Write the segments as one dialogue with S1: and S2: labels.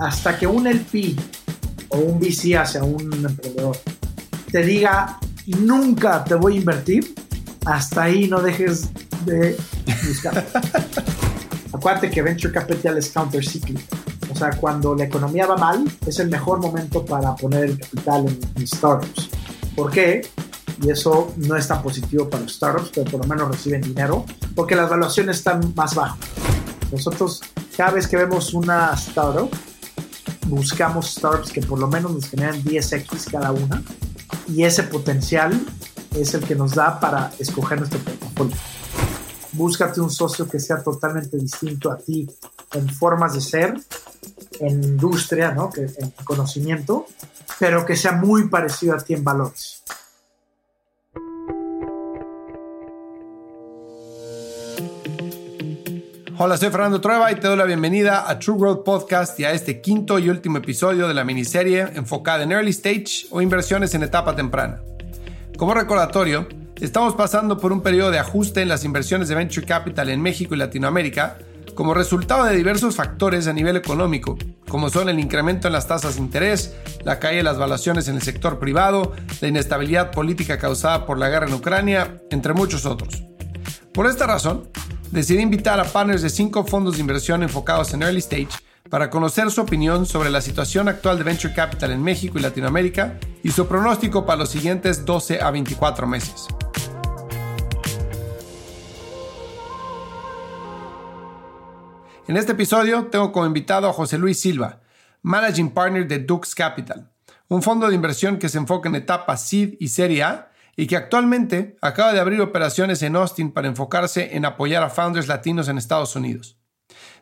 S1: hasta que un LP o un VC hacia un emprendedor te diga nunca te voy a invertir, hasta ahí no dejes de buscar. Acuérdate que Venture Capital es countercyclical. O sea, cuando la economía va mal, es el mejor momento para poner el capital en, startups. ¿Por qué? Y eso no es tan positivo para los startups, pero por lo menos reciben dinero, porque las valuaciones están más bajas. Nosotros, cada vez que vemos una startup, buscamos startups que por lo menos nos generan 10x cada una, y ese potencial es el que nos da para escoger nuestro portafolio. Búscate un socio que sea totalmente distinto a ti en formas de ser, en industria, ¿no? que, en conocimiento, pero que sea muy parecido a ti en valores.
S2: Hola, soy Fernando Trueba y te doy la bienvenida a True Growth Podcast y a este quinto y último episodio de la miniserie enfocada en early stage o inversiones en etapa temprana. Como recordatorio, estamos pasando por un periodo de ajuste en las inversiones de venture capital en México y Latinoamérica como resultado de diversos factores a nivel económico, como son el incremento en las tasas de interés, la caída de las valuaciones en el sector privado, la inestabilidad política causada por la guerra en Ucrania, entre muchos otros. Por esta razón, decidí invitar a partners de cinco fondos de inversión enfocados en early stage para conocer su opinión sobre la situación actual de Venture Capital en México y Latinoamérica y su pronóstico para los siguientes 12 a 24 meses. En este episodio tengo como invitado a José Luis Silva, Managing Partner de Dux Capital, un fondo de inversión que se enfoca en etapas SEED y Serie A y que actualmente acaba de abrir operaciones en Austin para enfocarse en apoyar a founders latinos en Estados Unidos.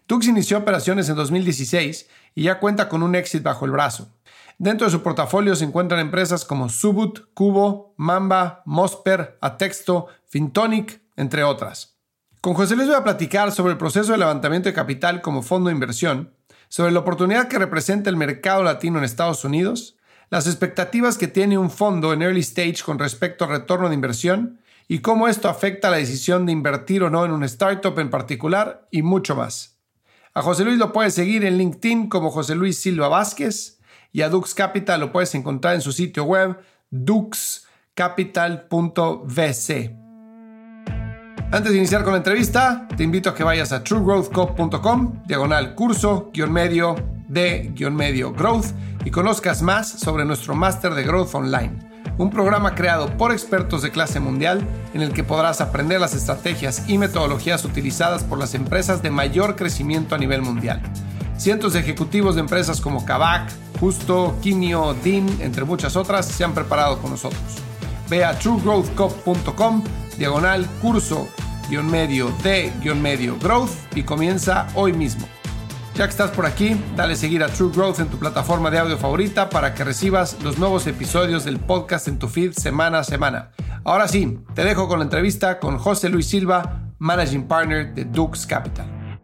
S2: Tux inició operaciones en 2016 y ya cuenta con un exit bajo el brazo. Dentro de su portafolio se encuentran empresas como Subut, Cubo, Mamba, Mosper, Atexto, Fintonic, entre otras. Con José Luis voy a platicar sobre el proceso de levantamiento de capital como fondo de inversión, sobre la oportunidad que representa el mercado latino en Estados Unidos, las expectativas que tiene un fondo en early stage con respecto al retorno de inversión y cómo esto afecta la decisión de invertir o no en un startup en particular y mucho más. A José Luis lo puedes seguir en LinkedIn como José Luis Silva Vázquez y a Dux Capital lo puedes encontrar en su sitio web duxcapital.vc. Antes de iniciar con la entrevista, te invito a que vayas a truegrowthco.com, diagonal curso, guion medio, de guion medio growth y conozcas más sobre nuestro máster de growth online un programa creado por expertos de clase mundial en el que podrás aprender las estrategias y metodologías utilizadas por las empresas de mayor crecimiento a nivel mundial. Cientos de ejecutivos de empresas como Kavak, Justo, Kinio, Dean, entre muchas otras, se han preparado con nosotros. Ve a truegrowthcop.com, diagonal curso, guion medio de guion medio growth y comienza hoy mismo. Ya que estás por aquí, dale seguir a True Growth en tu plataforma de audio favorita para que recibas los nuevos episodios del podcast en tu feed semana a semana. Ahora sí, te dejo con la entrevista con José Luis Silva, Managing Partner de Dux Capital.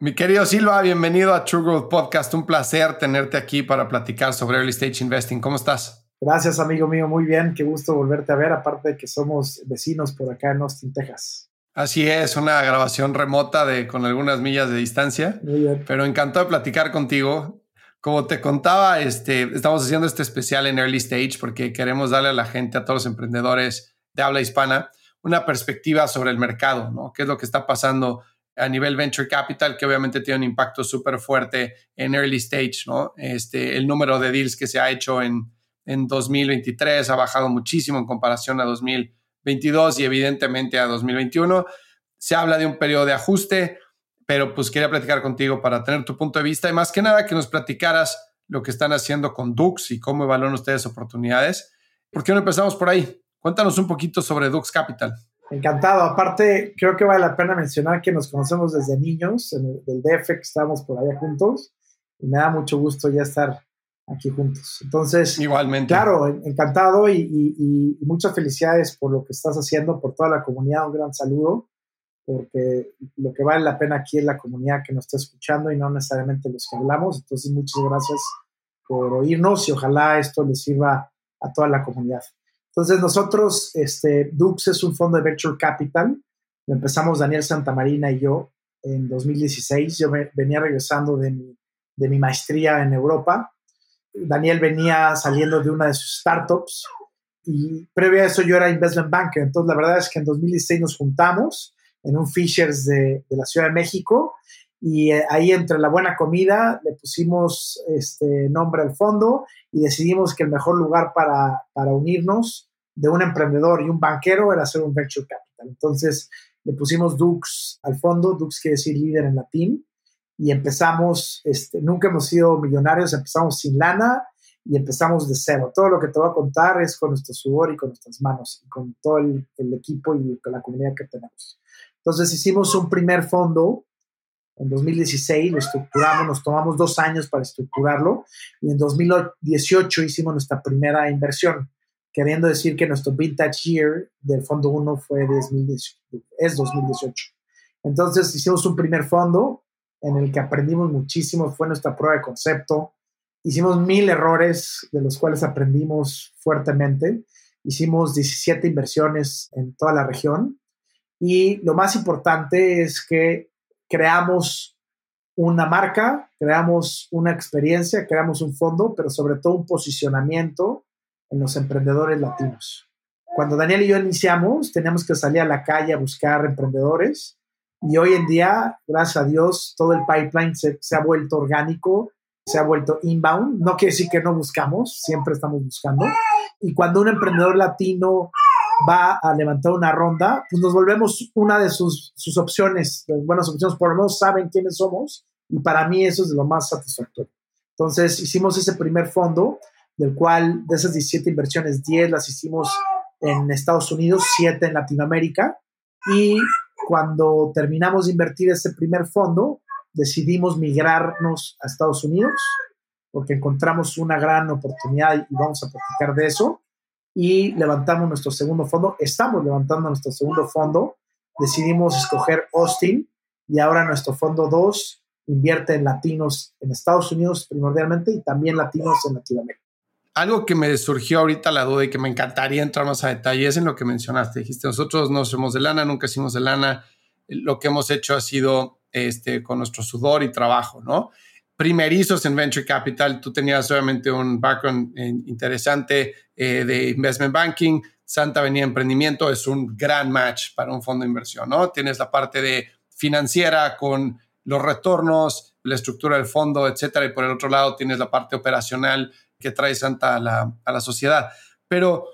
S2: Mi querido Silva, bienvenido a True Growth Podcast. Un placer tenerte aquí para platicar sobre Early Stage Investing. ¿Cómo estás?
S1: Gracias, amigo mío. Muy bien. Qué gusto volverte a ver, aparte de que somos vecinos por acá en Austin, Texas.
S2: Así es, una grabación remota de con algunas millas de distancia. Pero encantado de platicar contigo. Como te contaba, este, estamos haciendo este especial en Early Stage porque queremos darle a la gente, a todos los emprendedores de habla hispana, una perspectiva sobre el mercado, ¿no? ¿Qué es lo que está pasando a nivel venture capital, que obviamente tiene un impacto súper fuerte en early stage, ¿no? Este, el número de deals que se ha hecho en, en 2023 ha bajado muchísimo en comparación a 2000 22 y evidentemente a 2021. Se habla de un periodo de ajuste, pero pues quería platicar contigo para tener tu punto de vista y más que nada que nos platicaras lo que están haciendo con Dux y cómo evalúan ustedes oportunidades. ¿Por qué no empezamos por ahí? Cuéntanos un poquito sobre Dux Capital.
S1: Encantado. Aparte, creo que vale la pena mencionar que nos conocemos desde niños, en el, del DF, que estábamos por allá juntos, y me da mucho gusto ya estar aquí juntos. Entonces,
S2: igualmente.
S1: Claro, encantado y, muchas felicidades por lo que estás haciendo, por toda la comunidad. Un gran saludo, porque lo que vale la pena aquí es la comunidad que nos está escuchando y no necesariamente los que hablamos. Entonces, muchas gracias por oírnos y ojalá esto les sirva a toda la comunidad. Entonces, nosotros, este, Dux es un fondo de Venture Capital. Lo empezamos Daniel Santamarina y yo en 2016. Yo venía regresando de mi de mi maestría en Europa. Daniel venía saliendo de una de sus startups y previo a eso yo era investment banker. Entonces la verdad es que en 2016 nos juntamos en un Fishers de, la Ciudad de México y eh, ahí entre la buena comida le pusimos este nombre al fondo y decidimos que el mejor lugar para, para unirnos de un emprendedor y un banquero era hacer un venture capital. Entonces le pusimos Dux al fondo, Dux quiere decir líder en latín, y empezamos, este, nunca hemos sido millonarios, empezamos sin lana y empezamos de cero. Todo lo que te voy a contar es con nuestro sudor y con nuestras manos, y con todo el, el equipo y con la comunidad que tenemos. Entonces hicimos un primer fondo en 2016 lo estructuramos, nos tomamos dos años para estructurarlo y en 2018 hicimos nuestra primera inversión, queriendo decir que nuestro vintage year del fondo 1 fue 2018, es 2018. Entonces hicimos un primer fondo en el que aprendimos muchísimo, fue nuestra prueba de concepto, hicimos mil errores de los cuales aprendimos fuertemente, hicimos 17 inversiones en toda la región. Y lo más importante es que creamos una marca, creamos una experiencia, creamos un fondo, pero sobre todo un posicionamiento en los emprendedores latinos. Cuando Daniel y yo iniciamos, teníamos que salir a la calle a buscar emprendedores y hoy en día, gracias a Dios, todo el pipeline se, se ha vuelto orgánico, se ha vuelto inbound. No quiere decir que no buscamos, siempre estamos buscando. Y cuando un emprendedor latino va a levantar una ronda, pues nos volvemos una de sus, sus opciones, buenas opciones, por lo menos saben quiénes somos y para mí eso es lo más satisfactorio. Entonces hicimos ese primer fondo, del cual de esas 17 inversiones, 10 las hicimos en Estados Unidos, 7 en Latinoamérica y cuando terminamos de invertir ese primer fondo, decidimos migrarnos a Estados Unidos porque encontramos una gran oportunidad y vamos a platicar de eso y levantamos nuestro segundo fondo. Estamos levantando nuestro segundo fondo. Decidimos escoger Austin y ahora nuestro fondo 2 invierte en latinos en Estados Unidos primordialmente y también latinos en Latinoamérica.
S2: Algo que me surgió ahorita la duda y que me encantaría entrar más a detalle es en lo que mencionaste. Dijiste, nosotros no somos de lana, nunca hicimos de lana. Lo que hemos hecho ha sido este, con nuestro sudor y trabajo, ¿no? primerizos en Venture Capital, tú tenías obviamente un background eh, interesante eh, de investment banking, Santa Avenida Emprendimiento es un gran match para un fondo de inversión, ¿no? Tienes la parte de financiera con los retornos, la estructura del fondo, etcétera, y por el otro lado tienes la parte operacional que trae Santa a la, a la sociedad. Pero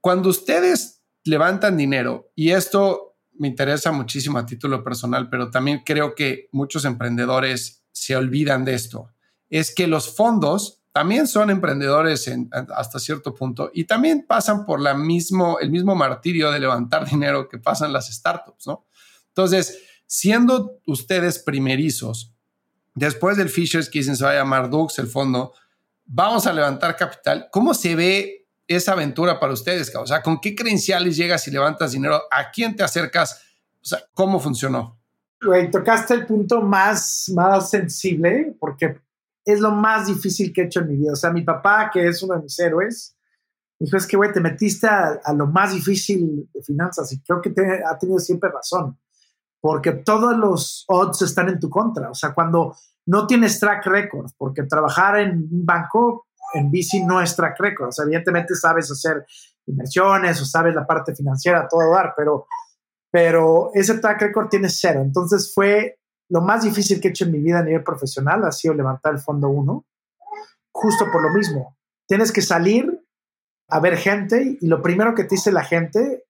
S2: cuando ustedes levantan dinero, y esto me interesa muchísimo a título personal, pero también creo que muchos emprendedores se olvidan de esto, es que los fondos también son emprendedores hasta cierto punto y también pasan por la mismo, el mismo martirio de levantar dinero que pasan las startups, ¿no? Entonces, siendo ustedes primerizos, después del Fishers dicen se va a llamar Dux, el fondo, vamos a levantar capital, ¿cómo se ve esa aventura para ustedes? O sea, ¿con qué credenciales llegas y levantas dinero? ¿A quién te acercas? O sea, ¿cómo funcionó?
S1: Güey, tocaste el punto más, más sensible porque es lo más difícil que he hecho en mi vida. O sea, mi papá, que es uno de mis héroes, dijo, es que, güey, te metiste a, lo más difícil de finanzas y creo que te, ha tenido siempre razón, porque todos los odds están en tu contra. O sea, cuando no tienes track record, porque trabajar en un banco en bici no es track record. O sea, evidentemente sabes hacer inversiones o sabes la parte financiera, todo dar, pero pero ese track record tiene cero. Entonces fue lo más difícil que he hecho en mi vida a nivel profesional, ha sido levantar el fondo 1, justo por lo mismo. Tienes que salir a ver gente y lo primero que te dice la gente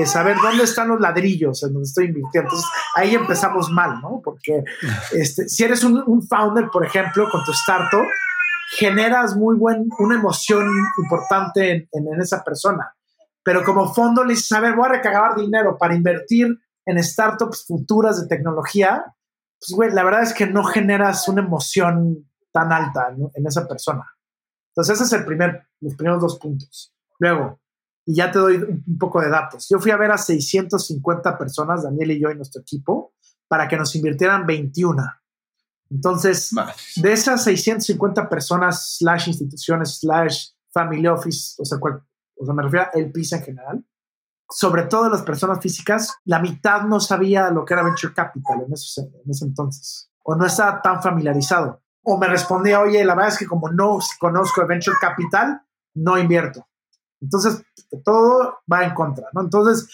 S1: es saber dónde están los ladrillos en donde estoy invirtiendo. Entonces ahí empezamos mal, ¿no? Porque este, si eres un, founder, por ejemplo, con tu startup, generas muy buen, una emoción importante en esa persona pero como fondo le dices, a ver, voy a recargar dinero para invertir en startups futuras de tecnología, pues, güey, la verdad es que no generas una emoción tan alta en esa persona. Entonces, ese es el primer, los primeros dos puntos. Luego, y ya te doy un poco de datos. Yo fui a ver a 650 personas, Daniel y yo y nuestro equipo, para que nos invirtieran 21. Entonces, de esas 650 personas, slash instituciones, slash family office, o sea, cual, o sea, me refiero a el PISA en general, sobre todo las personas físicas, la mitad no sabía lo que era venture capital en, en ese entonces, o no estaba tan familiarizado. o me respondía, oye, la verdad es que como no conozco el venture capital, no invierto. Entonces, todo va en contra, ¿no? Entonces,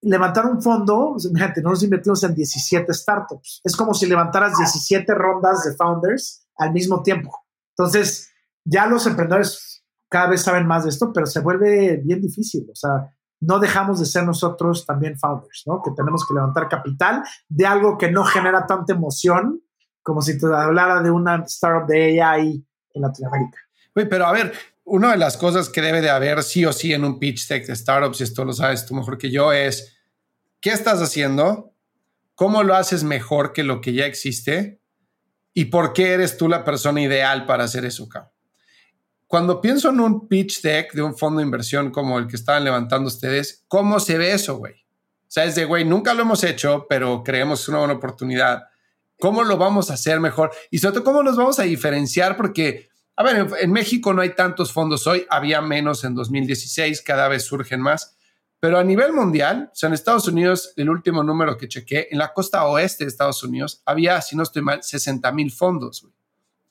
S1: levantar un fondo, fíjate, nosotros invertimos en 17 startups. Es como si levantaras 17 rondas de founders al mismo tiempo. Entonces, ya los emprendedores cada vez saben más de esto, pero se vuelve bien difícil. O sea, no dejamos de ser nosotros también founders, ¿no? Que tenemos que levantar capital de algo que no genera tanta emoción como si te hablara de una startup de AI en Latinoamérica.
S2: pero a ver, una de las cosas que debe de haber sí o sí en un pitch deck de startups, y esto lo sabes tú mejor que yo, es qué estás haciendo, cómo lo haces mejor que lo que ya existe y por qué eres tú la persona ideal para hacer eso, Cuando pienso en un pitch deck de un fondo de inversión como el que estaban levantando ustedes, ¿cómo se ve eso, güey? O sea, es de, güey, nunca lo hemos hecho, pero creemos es una buena oportunidad. ¿Cómo lo vamos a hacer mejor? Y sobre todo, ¿cómo nos vamos a diferenciar? Porque, a ver, en, México no hay tantos fondos hoy, había menos en 2016, cada vez surgen más. Pero a nivel mundial, o sea, en Estados Unidos, el último número que chequé, en la costa oeste de Estados Unidos, había, si no estoy mal, 60 mil fondos.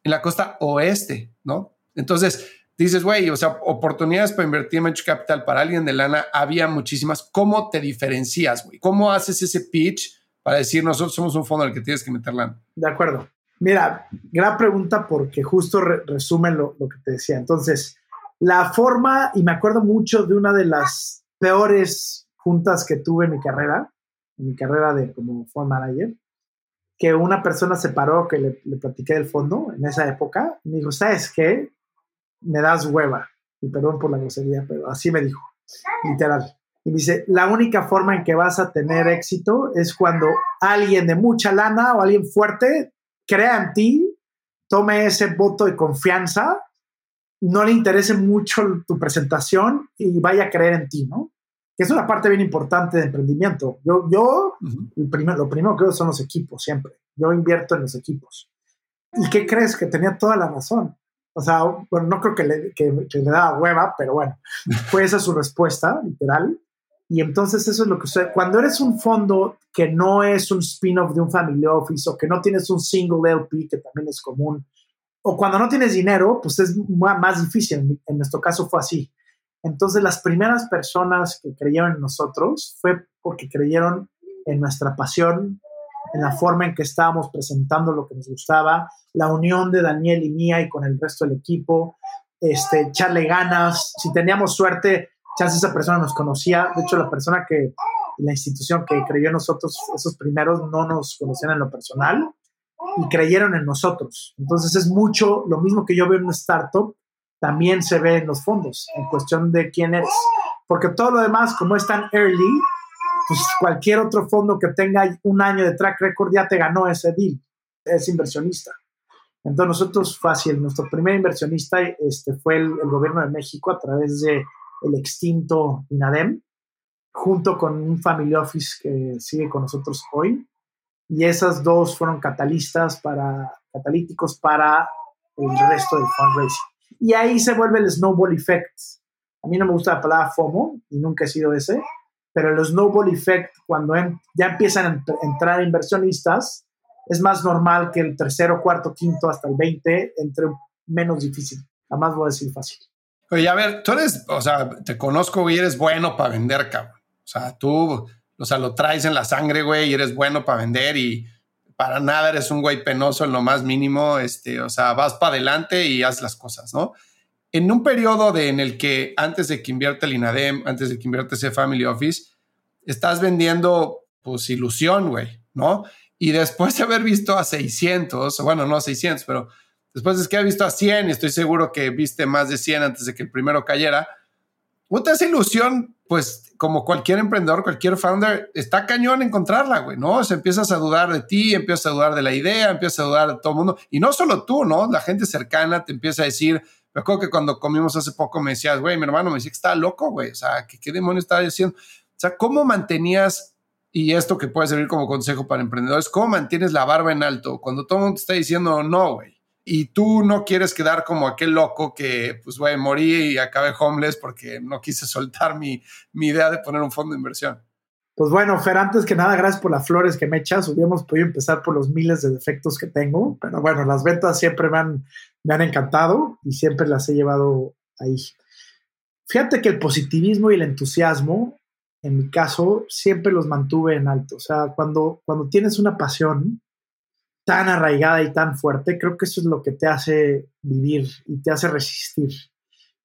S2: En la costa oeste, ¿no? Entonces, dices, güey, o sea, oportunidades para invertir en venture capital para alguien de lana, había muchísimas. ¿Cómo te diferencias, güey? ¿Cómo haces ese pitch para decir nosotros somos un fondo al que tienes que meter lana?
S1: De acuerdo. Mira, gran pregunta porque justo resume lo, que te decía. Entonces, la forma, y me acuerdo mucho de una de las peores juntas que tuve en mi carrera, en mi carrera de como fund manager, que una persona se paró, que le, le platiqué del fondo en esa época, y me dijo, ¿sabes qué? Me das hueva. Y perdón por la grosería, pero así me dijo, literal. Y dice, la única forma en que vas a tener éxito es cuando alguien de mucha lana o alguien fuerte crea en ti, tome ese voto de confianza, no le interese mucho tu presentación y vaya a creer en ti, ¿no? Que es una parte bien importante de emprendimiento. Yo, yo el lo primero que veo son los equipos, siempre. Yo invierto en los equipos. ¿Y qué crees? Que tenía toda la razón. O sea, bueno, no creo que le, que, que le daba hueva, pero bueno, fue esa su respuesta, literal. Y entonces eso es lo que sucede. Cuando eres un fondo que no es un spin-off de un family office o que no tienes un single LP, que también es común, o cuando no tienes dinero, pues es más difícil. En nuestro caso fue así. Entonces las primeras personas que creyeron en nosotros fue porque creyeron en nuestra pasión, en la forma en que estábamos presentando lo que nos gustaba, la unión de Daniel y mía y con el resto del equipo, este, echarle ganas. Si teníamos suerte, chance esa persona nos conocía. De hecho, la persona que, la institución que creyó en nosotros, esos primeros, no nos conocían en lo personal y creyeron en nosotros. Entonces es mucho, lo mismo que yo veo en una startup, también se ve en los fondos, en cuestión de quién eres. Porque todo lo demás, como es tan early, pues cualquier otro fondo que tenga un año de track record ya te ganó ese deal, es inversionista. Entonces nosotros fácil, nuestro primer inversionista este, fue el gobierno de México a través de el extinto INADEM, junto con un family office que sigue con nosotros hoy. Y esas dos fueron catalistas para, catalíticos para el resto del fundraising. Y ahí se vuelve el snowball effect. A mí no me gusta la palabra FOMO y nunca he sido ese, pero el snowball effect, cuando ya empiezan a entrar inversionistas, es más normal que el tercero, cuarto, quinto hasta el 20 entre menos difícil. Jamás voy a decir fácil.
S2: Oye, a ver, tú eres, o sea, te conozco y eres bueno para vender, cabrón. O sea, tú, o sea, lo traes en la sangre, güey, y eres bueno para vender y para nada eres un güey penoso en lo más mínimo, este, o sea, vas para adelante y haz las cosas, ¿no? En un periodo de, en el que antes de que invierte el INADEM, antes de que invierte ese Family Office, estás vendiendo, pues, ilusión, güey, ¿no? Y después de haber visto a 600, bueno, no 600, pero Después es que ha visto a 100 y estoy seguro que viste más de 100 antes de que el primero cayera. Otra esa ilusión, pues como cualquier emprendedor, cualquier founder, está cañón encontrarla, güey, ¿no? O sea, empiezas a dudar de ti, empiezas a dudar de la idea, empiezas a dudar de todo el mundo. Y no solo tú, ¿no? La gente cercana te empieza a decir, me acuerdo que cuando comimos hace poco me decías, güey, mi hermano me decía que estaba loco, güey. O sea, ¿qué, qué demonios estaba diciendo? O sea, ¿cómo mantenías, y esto que puede servir como consejo para emprendedores, cómo mantienes la barba en alto cuando todo el mundo te está diciendo no, güey? Y tú no quieres quedar como aquel loco que, pues, güey, morí y acabé homeless porque no quise soltar mi, mi idea de poner un fondo de inversión.
S1: Pues bueno, Fer, antes que nada, gracias por las flores que me echas. Hubiéramos podido empezar por los miles de defectos que tengo, pero bueno, las ventas siempre me han, me han encantado y siempre las he llevado ahí. Fíjate que el positivismo y el entusiasmo, en mi caso, siempre los mantuve en alto. O sea, cuando, cuando tienes una pasión tan arraigada y tan fuerte, creo que eso es lo que te hace vivir y te hace resistir.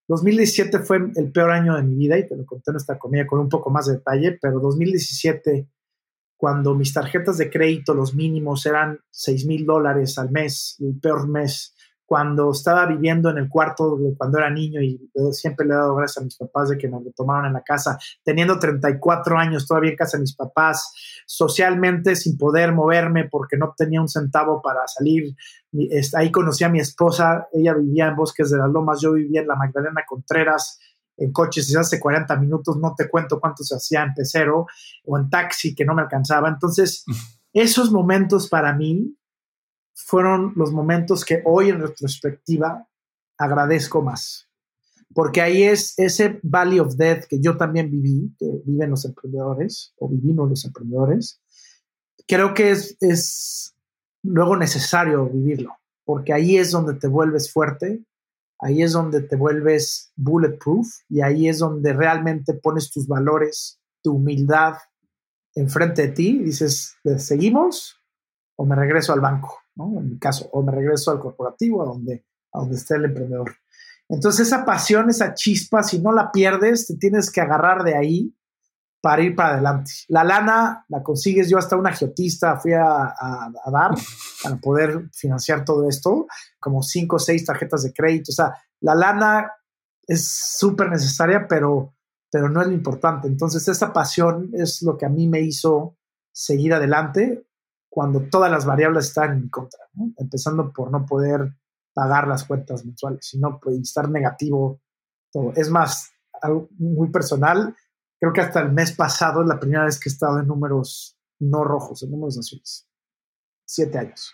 S1: 2017 fue el peor año de mi vida y te lo conté en esta comida con un poco más de detalle, pero 2017, cuando mis tarjetas de crédito, los mínimos eran 6 mil dólares al mes, el peor mes, cuando estaba viviendo en el cuarto cuando era niño y siempre le he dado gracias a mis papás de que nos lo tomaron en la casa, teniendo 34 años todavía en casa de mis papás, socialmente sin poder moverme porque no tenía un centavo para salir. Ahí conocí a mi esposa, ella vivía en Bosques de las Lomas, yo vivía en la Magdalena Contreras, en coches se hace 40 minutos, no te cuento cuánto se hacía en pecero o en taxi que no me alcanzaba. Entonces, esos momentos para mí fueron los momentos que hoy en retrospectiva agradezco más. Porque ahí es ese Valley of Death que yo también viví, que viven los emprendedores o vivimos los emprendedores. Creo que es, es luego necesario vivirlo, porque ahí es donde te vuelves fuerte, ahí es donde te vuelves bulletproof y ahí es donde realmente pones tus valores, tu humildad enfrente de ti y dices, ¿seguimos o me regreso al banco? En mi caso, o me regreso al corporativo, a donde, a donde esté el emprendedor. Entonces, esa pasión, esa chispa, si no la pierdes, te tienes que agarrar de ahí para ir para adelante. La lana la consigues, yo hasta una geotista fui a, a, dar para poder financiar todo esto, como cinco o seis tarjetas de crédito. O sea, la lana es súper necesaria, pero, pero no es lo importante. Entonces, esa pasión es lo que a mí me hizo seguir adelante cuando todas las variables están en mi contra, empezando por no poder pagar las cuentas mensuales, sino pues, estar negativo todo. Es más, algo muy personal, creo que hasta el mes pasado es la primera vez que he estado en números no rojos, en números azules. Siete años.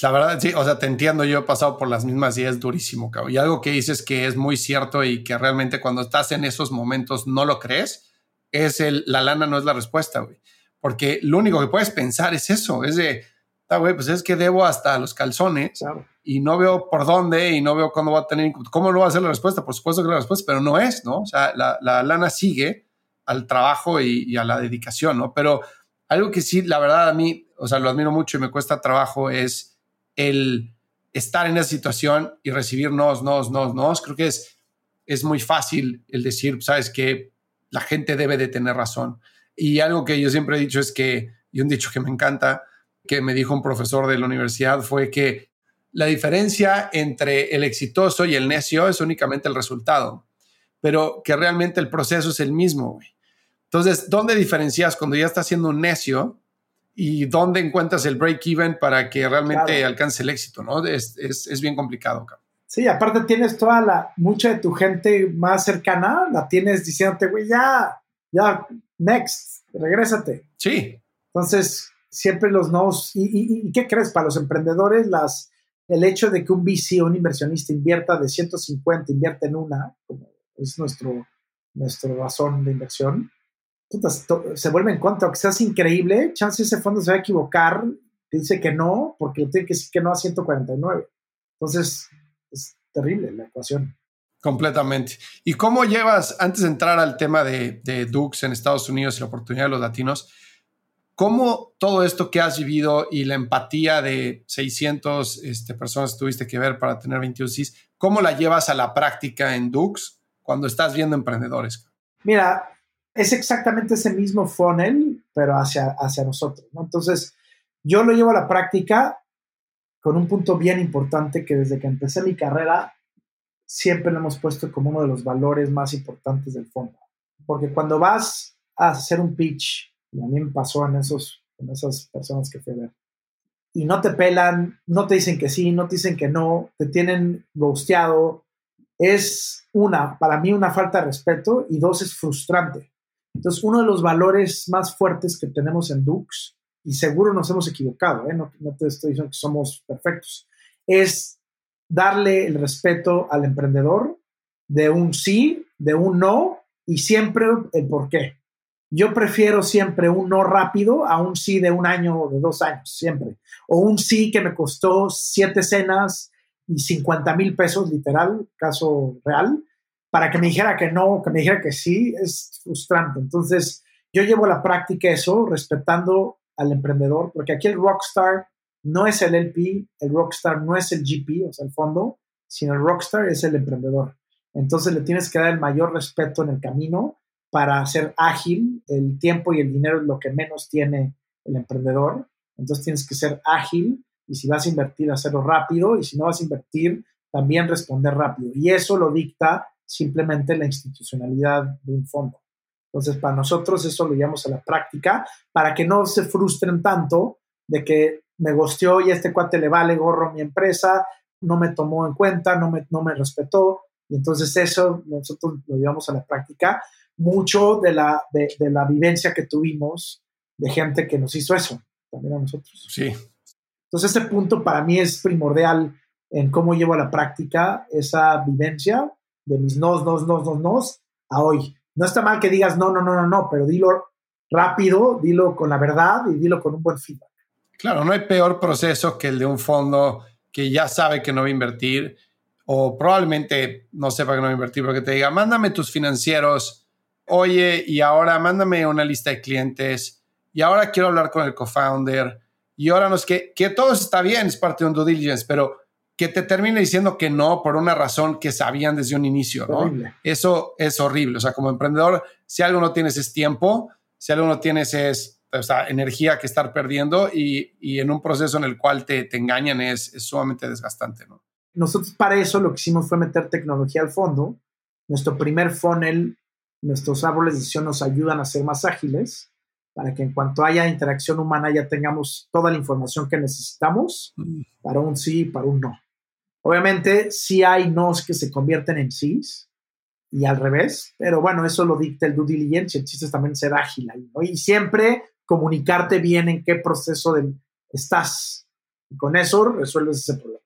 S2: La verdad, sí, o sea, te entiendo, yo he pasado por las mismas y es durísimo, cabrón. Y algo que dices que es muy cierto y que realmente cuando estás en esos momentos no lo crees, es el, la lana no es la respuesta, güey porque lo único que puedes pensar es eso, es de, ah, güey, pues es que debo hasta los calzones y no veo por dónde y no veo cómo va a tener, cómo lo va a hacer la respuesta, por supuesto que la respuesta, pero no es, ¿no? O sea, la, lana sigue al trabajo y, a la dedicación, ¿no? Pero algo que sí, la verdad, a mí, o sea, lo admiro mucho y me cuesta trabajo es el estar en esa situación y recibir nos, nos, nos, nos. Creo que es, es muy fácil el decir, sabes que la gente debe de tener razón. Y algo que yo siempre he dicho es que, y un dicho que me encanta, que me dijo un profesor de la universidad, fue que la diferencia entre el exitoso y el necio es únicamente el resultado, pero que realmente el proceso es el mismo. Entonces, ¿dónde diferencias cuando ya estás siendo un necio y dónde encuentras el break-even para que realmente alcance el éxito? ¿no? Es, es, bien complicado.
S1: Sí, aparte tienes toda la, mucha de tu gente más cercana, la tienes diciéndote, güey, ya, ya, next, regrésate.
S2: Sí.
S1: Entonces, siempre los nos. ¿Y, y, qué crees? Para los emprendedores, las, el hecho de que un VC o un inversionista invierta de 150, invierte en una, como es nuestro, nuestro razón de inversión, se vuelve en contra. Aunque seas increíble, chance ese fondo se va a equivocar, dice que no, porque tiene que decir que no a 149. Entonces, es terrible la ecuación.
S2: Completamente. ¿Y cómo llevas, antes de entrar al tema de, de Dux en Estados Unidos y la oportunidad de los latinos, cómo todo esto que has vivido y la empatía de 600 este, personas que tuviste que ver para tener 21 CIS, cómo la llevas a la práctica en Dux cuando estás viendo emprendedores?
S1: Mira, es exactamente ese mismo funnel, pero hacia, hacia nosotros. Entonces, yo lo llevo a la práctica con un punto bien importante que desde que empecé mi carrera siempre lo hemos puesto como uno de los valores más importantes del fondo. Porque cuando vas a hacer un pitch, y a mí me pasó en, esos, en esas personas que fui a ver, y no te pelan, no te dicen que sí, no te dicen que no, te tienen ghosteado, es una, para mí una falta de respeto y dos, es frustrante. Entonces, uno de los valores más fuertes que tenemos en Dux, y seguro nos hemos equivocado, ¿eh? no, no te estoy diciendo que somos perfectos, es darle el respeto al emprendedor de un sí, de un no y siempre el por qué. yo prefiero siempre un no rápido a un sí de un año o de dos años, siempre. O un sí que me costó siete cenas y 50 mil pesos, literal, caso real, para que me dijera que no, que me dijera que sí, es frustrante. Entonces, yo llevo la práctica eso, respetando al emprendedor, porque aquí el rockstar no es el LP, el rockstar no es el GP, o sea, el fondo, sino el rockstar es el emprendedor. Entonces le tienes que dar el mayor respeto en el camino para ser ágil. El tiempo y el dinero es lo que menos tiene el emprendedor. Entonces tienes que ser ágil y si vas a invertir, hacerlo rápido y si no vas a invertir, también responder rápido. Y eso lo dicta simplemente la institucionalidad de un fondo. Entonces, para nosotros eso lo llevamos a la práctica para que no se frustren tanto de que me gosteó y este cuate le vale gorro a mi empresa, no me tomó en cuenta, no me, no me respetó. Y entonces eso nosotros lo llevamos a la práctica. Mucho de la, de, de la vivencia que tuvimos de gente que nos hizo eso, también a nosotros.
S2: Sí.
S1: Entonces ese punto para mí es primordial en cómo llevo a la práctica esa vivencia de mis nos, nos, nos, nos, nos a hoy. No está mal que digas no, no, no, no, no, pero dilo rápido, dilo con la verdad y dilo con un buen feedback.
S2: Claro, no hay peor proceso que el de un fondo que ya sabe que no va a invertir o probablemente no sepa que no va a invertir, porque te diga, mándame tus financieros, oye, y ahora mándame una lista de clientes, y ahora quiero hablar con el co-founder, y ahora no es que, que todo está bien, es parte de un due diligence, pero que te termine diciendo que no por una razón que sabían desde un inicio, ¿no? Eso es horrible. O sea, como emprendedor, si algo no tienes es tiempo, si algo no tienes es o sea, energía que estar perdiendo y, y, en un proceso en el cual te, te engañan es, es, sumamente desgastante, ¿no?
S1: Nosotros para eso lo que hicimos fue meter tecnología al fondo. Nuestro primer funnel, nuestros árboles de decisión nos ayudan a ser más ágiles para que en cuanto haya interacción humana ya tengamos toda la información que necesitamos mm. para un sí y para un no. Obviamente, sí hay nos que se convierten en sís y al revés, pero bueno, eso lo dicta el due diligence. El chiste es también ser ágil ahí, ¿no? Y siempre comunicarte bien en qué proceso de, estás. Y con eso resuelves ese problema.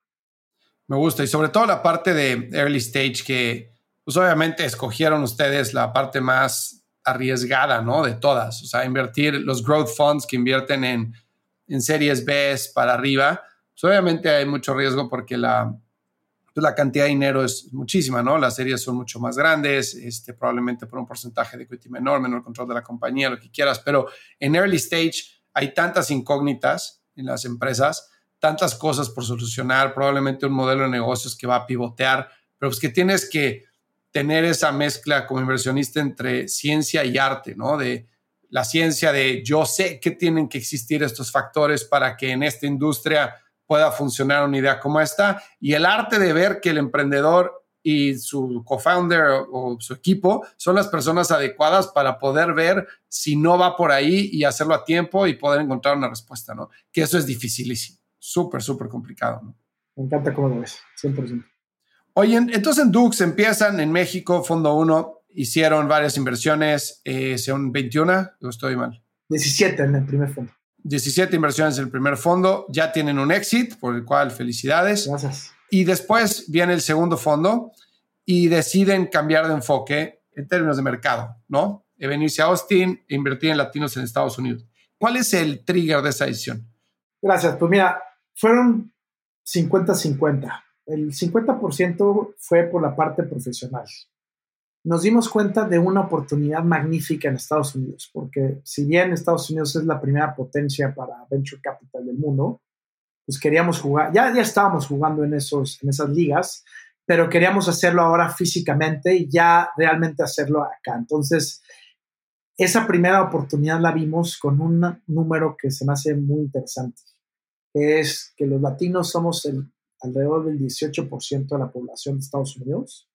S2: Me gusta. Y sobre todo la parte de early stage que, pues obviamente escogieron ustedes la parte más arriesgada, ¿no? De todas. O sea, invertir los growth funds que invierten en, en series B para arriba. Pues obviamente hay mucho riesgo porque la, pues la cantidad de dinero es muchísima, ¿no? Las series son mucho más grandes, este, probablemente por un porcentaje de equity menor, menor control de la compañía, lo que quieras, pero en early stage hay tantas incógnitas en las empresas, tantas cosas por solucionar, probablemente un modelo de negocios que va a pivotear, pero pues que tienes que tener esa mezcla como inversionista entre ciencia y arte, ¿no? De la ciencia de yo sé que tienen que existir estos factores para que en esta industria pueda funcionar una idea como esta y el arte de ver que el emprendedor y su co-founder o, su equipo son las personas adecuadas para poder ver si no va por ahí y hacerlo a tiempo y poder encontrar una respuesta, ¿no? Que eso es dificilísimo, súper, súper complicado, ¿no?
S1: Me encanta cómo lo ves, 100%.
S2: Oye, entonces en Dux empiezan en México, Fondo 1, hicieron varias inversiones, eh, son 21, o estoy mal.
S1: 17 en el primer fondo.
S2: 17 inversiones en el primer fondo, ya tienen un exit, por el cual felicidades.
S1: Gracias.
S2: Y después viene el segundo fondo y deciden cambiar de enfoque en términos de mercado, ¿no? Venirse a Austin e invertir en latinos en Estados Unidos. ¿Cuál es el trigger de esa decisión?
S1: Gracias. Pues mira, fueron 50-50. El 50% fue por la parte profesional nos dimos cuenta de una oportunidad magnífica en Estados Unidos, porque si bien Estados Unidos es la primera potencia para venture capital del mundo, pues queríamos jugar, ya, ya estábamos jugando en, esos, en esas ligas, pero queríamos hacerlo ahora físicamente y ya realmente hacerlo acá. Entonces, esa primera oportunidad la vimos con un número que se me hace muy interesante, que es que los latinos somos el, alrededor del 18% de la población de Estados Unidos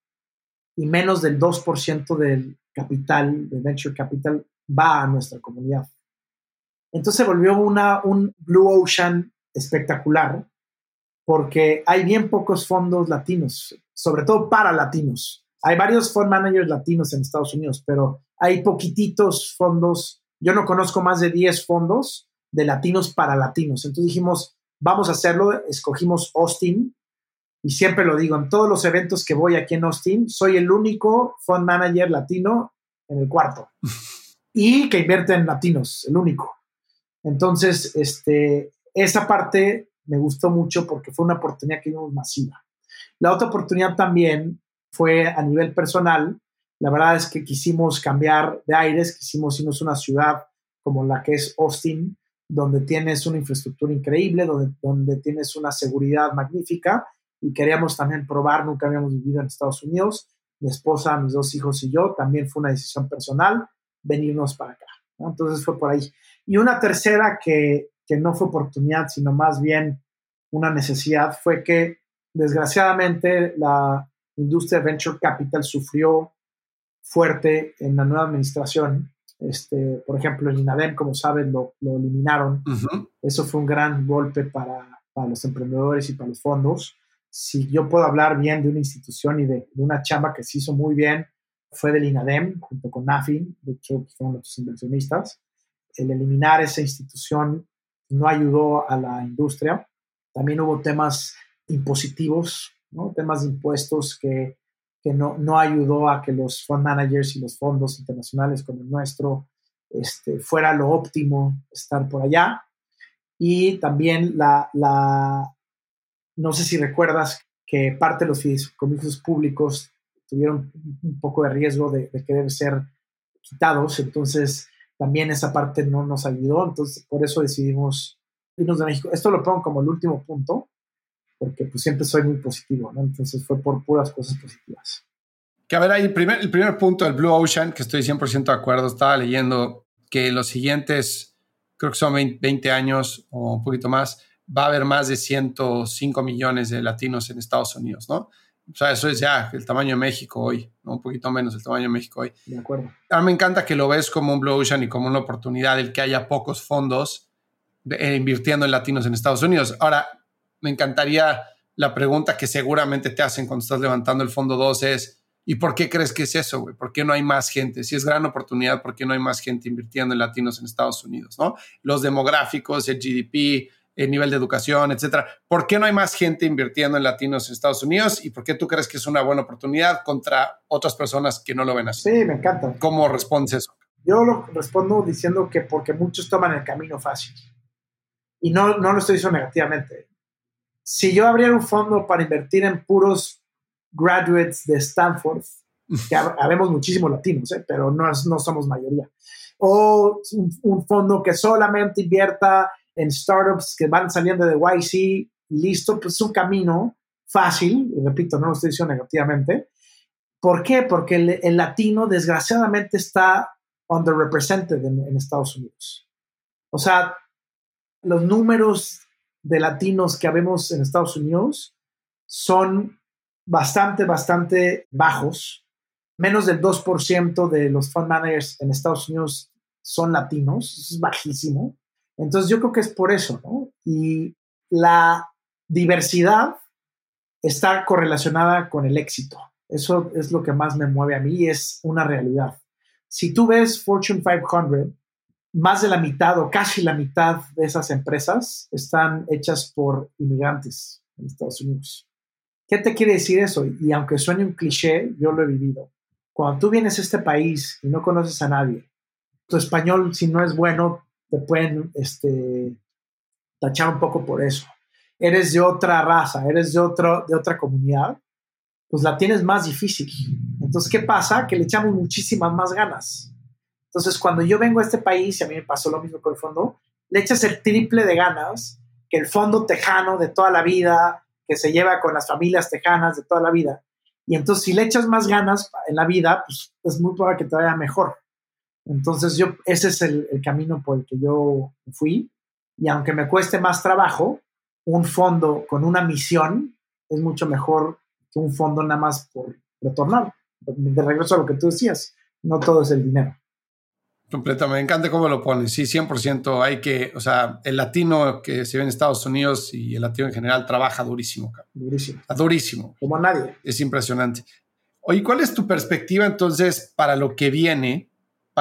S1: y menos del 2% del capital, de venture capital, va a nuestra comunidad. Entonces se volvió un Blue Ocean espectacular porque hay bien pocos fondos latinos, sobre todo para latinos. Hay varios fund managers latinos en Estados Unidos, pero hay poquititos fondos. Yo no conozco más de 10 fondos de latinos para latinos. Entonces dijimos, vamos a hacerlo. Escogimos Austin, y siempre lo digo, en todos los eventos que voy aquí en Austin, soy el único fund manager latino en el cuarto. y que invierte en latinos, el único. Entonces, este, esa parte me gustó mucho porque fue una oportunidad que vimos masiva. La otra oportunidad también fue a nivel personal. La verdad es que quisimos cambiar de aires, quisimos irnos a una ciudad como la que es Austin, donde tienes una infraestructura increíble, donde, donde tienes una seguridad magnífica y queríamos también probar, nunca habíamos vivido en Estados Unidos, mi esposa, mis dos hijos y yo, también fue una decisión personal venirnos para acá. Entonces fue por ahí. Y una tercera que, que no fue oportunidad, sino más bien una necesidad, fue que desgraciadamente la industria de venture capital sufrió fuerte en la nueva administración. Este, por ejemplo, el INADEM, como saben, lo, lo eliminaron. Eso fue un gran golpe para, para, los emprendedores y para los fondos. Si yo puedo hablar bien de una institución y de, de una chamba que se hizo muy bien, fue del INADEM, junto con NAFIN, de hecho, fueron los inversionistas. El eliminar esa institución no ayudó a la industria. También hubo temas impositivos, ¿no? temas de impuestos que, que no, no, ayudó a que los fund managers y los fondos internacionales como el nuestro este, fuera lo óptimo estar por allá. Y también la, la, no sé si recuerdas que parte de los fideicomisos públicos tuvieron un poco de riesgo de, querer ser quitados, entonces también esa parte no nos ayudó, entonces por eso decidimos irnos de México. Esto lo pongo como el último punto, porque pues siempre soy muy positivo, ¿no? Entonces fue por puras cosas positivas.
S2: Que a ver, ahí el primer, el primer punto del Blue Ocean, que estoy 100% de acuerdo, estaba leyendo que los siguientes, creo que son 20 años o un poquito más, va a haber más de 105 millones de latinos en Estados Unidos, ¿no? O sea, eso es ya el tamaño de México hoy, ¿no? un poquito menos el tamaño de México hoy.
S1: De acuerdo.
S2: A mí me encanta que lo ves como un Blue Ocean y como una oportunidad el que haya pocos fondos eh, invirtiendo en latinos en Estados Unidos. Ahora, me encantaría la pregunta que seguramente te hacen cuando estás levantando el fondo 2 es, ¿y por qué crees que es eso, güey? ¿Por qué no hay más gente? Si es gran oportunidad, ¿por qué no hay más gente invirtiendo en latinos en Estados Unidos, no? Los demográficos, el GDP, el nivel de educación, etcétera. ¿Por qué no hay más gente invirtiendo en latinos en Estados Unidos y por qué tú crees que es una buena oportunidad contra otras personas que no lo ven así?
S1: Sí, me encanta.
S2: ¿Cómo respondes eso?
S1: Yo lo respondo diciendo que porque muchos toman el camino fácil. Y no, no lo estoy diciendo negativamente. Si yo abriera un fondo para invertir en puros graduates de Stanford, que habemos muchísimos latinos, ¿eh? pero no, no somos mayoría, o un, un fondo que solamente invierta en startups que van saliendo de YC listo, pues es un camino fácil, repito, no lo estoy diciendo negativamente. ¿Por qué? Porque el, latino desgraciadamente está underrepresented en, en Estados Unidos. O sea, los números de latinos que vemos en Estados Unidos son bastante, bastante bajos. Menos del 2% de los fund managers en Estados Unidos son latinos. Es bajísimo. Entonces yo creo que es por eso. Y la diversidad está correlacionada con el éxito. Eso es lo que más me mueve a mí y es una realidad. Si tú ves Fortune 500, más de la mitad o casi la mitad de esas empresas están hechas por inmigrantes en Estados Unidos. ¿Qué te quiere decir eso? Y aunque suene un cliché, yo lo he vivido. Cuando tú vienes a este país y no conoces a nadie, tu español, si no es bueno, te pueden este, tachar un poco por eso. Eres de otra raza, eres de, otro, de otra comunidad, pues la tienes más difícil. Entonces, ¿qué pasa? Que le echamos muchísimas más ganas. Entonces, cuando yo vengo a este país, y a mí me pasó lo mismo con el fondo, le echas el triple de ganas que el fondo tejano de toda la vida, que se lleva con las familias tejanas de toda la vida. Y entonces, si le echas más ganas en la vida, pues es muy probable que te vaya mejor. Entonces, yo, ese es el, camino por el que yo fui. Y aunque me cueste más trabajo, un fondo con una misión es mucho mejor que un fondo nada más por retornar. De regreso a lo que tú decías, no todo es el dinero.
S2: Completamente, me encanta cómo lo pones. Sí, 100%. Hay que, o sea, el latino que se ve en Estados Unidos y el latino en general trabaja durísimo.
S1: Durísimo.
S2: Durísimo.
S1: Como nadie.
S2: Es impresionante. Oye, ¿cuál es tu perspectiva entonces para lo que viene?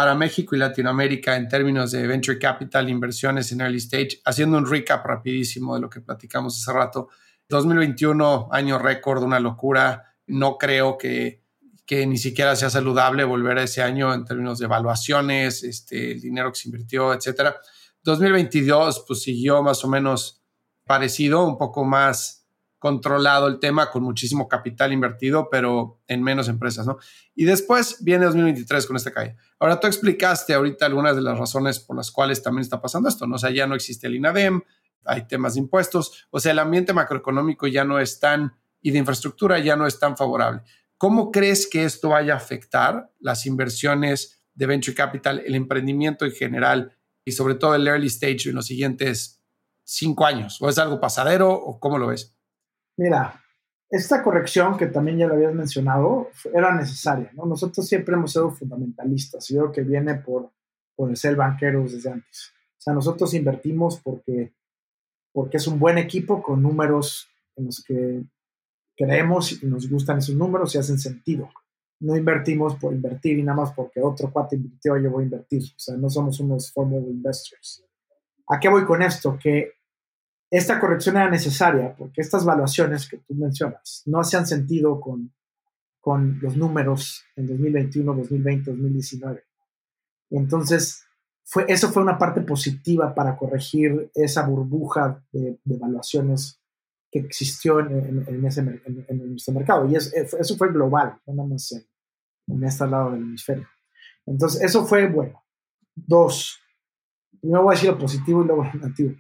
S2: Para México y Latinoamérica en términos de venture capital, inversiones en early stage, haciendo un recap rapidísimo de lo que platicamos hace rato. 2021, año récord, una locura. No creo que, que ni siquiera sea saludable volver a ese año en términos de evaluaciones, este, el dinero que se invirtió, etcétera. 2022 pues siguió más o menos parecido, un poco más controlado el tema con muchísimo capital invertido, pero en menos empresas, ¿no? Y después viene 2023 con esta calle. Ahora tú explicaste ahorita algunas de las razones por las cuales también está pasando esto, ¿no? O sea, ya no existe el INADEM, hay temas de impuestos, o sea, el ambiente macroeconómico ya no es tan, y de infraestructura ya no es tan favorable. ¿Cómo crees que esto vaya a afectar las inversiones de venture capital, el emprendimiento en general y sobre todo el early stage en los siguientes cinco años? ¿O es algo pasadero o cómo lo ves?
S1: Mira, esta corrección que también ya lo habías mencionado era necesaria, ¿no? Nosotros siempre hemos sido fundamentalistas, yo creo que viene por, por ser banqueros desde antes. O sea, nosotros invertimos porque, porque es un buen equipo con números en los que creemos y nos gustan esos números y hacen sentido. No invertimos por invertir y nada más porque otro cuate invirtió, yo voy a invertir. O sea, no somos unos formal investors. ¿A qué voy con esto? Que esta corrección era necesaria porque estas valuaciones que tú mencionas no hacían sentido con, con los números en 2021, 2020, 2019. Entonces, fue, eso fue una parte positiva para corregir esa burbuja de, de evaluaciones que existió en, en, ese, en, nuestro mercado. Y eso fue global, no nada más en, en este lado del hemisferio. Entonces, eso fue bueno. Dos, primero voy a decir lo positivo y luego lo negativo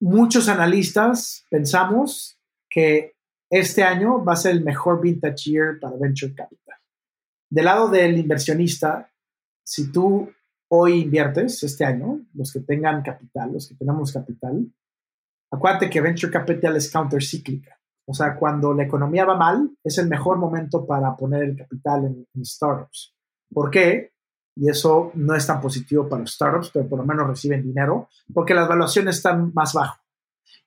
S1: muchos analistas pensamos que este año va a ser el mejor vintage year para venture capital. Del lado del inversionista, si tú hoy inviertes este año, los que tengan capital, los que tenemos capital, acuérdate que venture capital es countercíclica. O sea, cuando la economía va mal, es el mejor momento para poner el capital en, en startups. ¿Por qué? Y eso no es tan positivo para los startups, pero por lo menos reciben dinero porque las valuaciones están más bajas.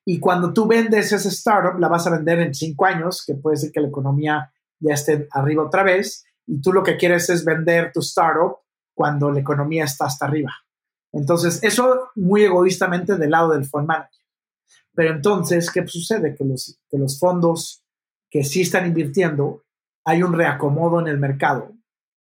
S1: Y cuando tú vendes esa startup, la vas a vender en cinco años, que puede ser que la economía ya esté arriba otra vez, y tú lo que quieres es vender tu startup cuando la economía está hasta arriba. Entonces, eso muy egoístamente del lado del fund manager. Pero entonces, ¿qué sucede? Que los, que los fondos que sí están invirtiendo, hay un reacomodo en el mercado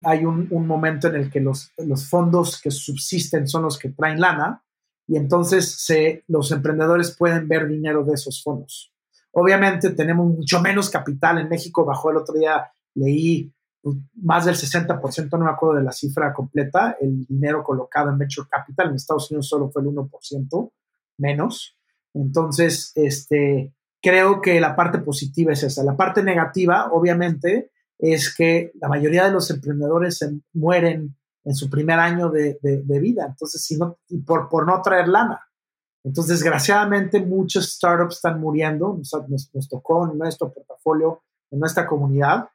S1: hay un, momento en el que los, los, fondos que subsisten son los que traen lana y entonces se, los emprendedores pueden ver dinero de esos fondos. Obviamente tenemos mucho menos capital en México, bajó el otro día, leí más del 60%, no me acuerdo de la cifra completa, el dinero colocado en Venture Capital, en Estados Unidos solo fue el 1% menos. Entonces, este, creo que la parte positiva es esa. La parte negativa, obviamente, es que la mayoría de los emprendedores mueren en su primer año de, vida, entonces, si no, por, por no traer lana. Entonces, desgraciadamente, muchos startups están muriendo, nos, nos, tocó en nuestro portafolio, en nuestra comunidad,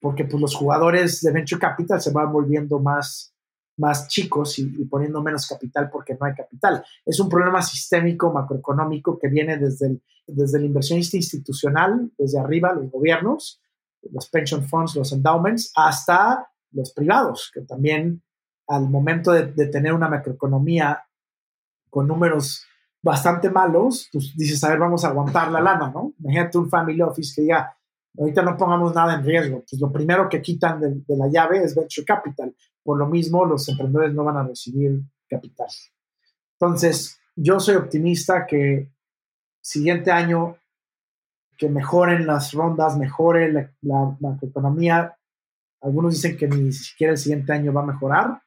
S1: porque pues, los jugadores de Venture Capital se van volviendo más, más chicos y, y, poniendo menos capital porque no hay capital. Es un problema sistémico, macroeconómico, que viene desde el, desde el inversionista institucional, desde arriba, los gobiernos, los pension funds, los endowments, hasta los privados, que también al momento de, tener una macroeconomía con números bastante malos, pues dices, a ver, vamos a aguantar la lana, ¿no? Imagínate un family office que diga, ahorita no pongamos nada en riesgo, pues lo primero que quitan de, de la llave es venture capital. Por lo mismo, los emprendedores no van a recibir capital. Entonces, yo soy optimista que siguiente año que mejoren las rondas, mejore la, la, economía. Algunos dicen que ni siquiera el siguiente año va a mejorar.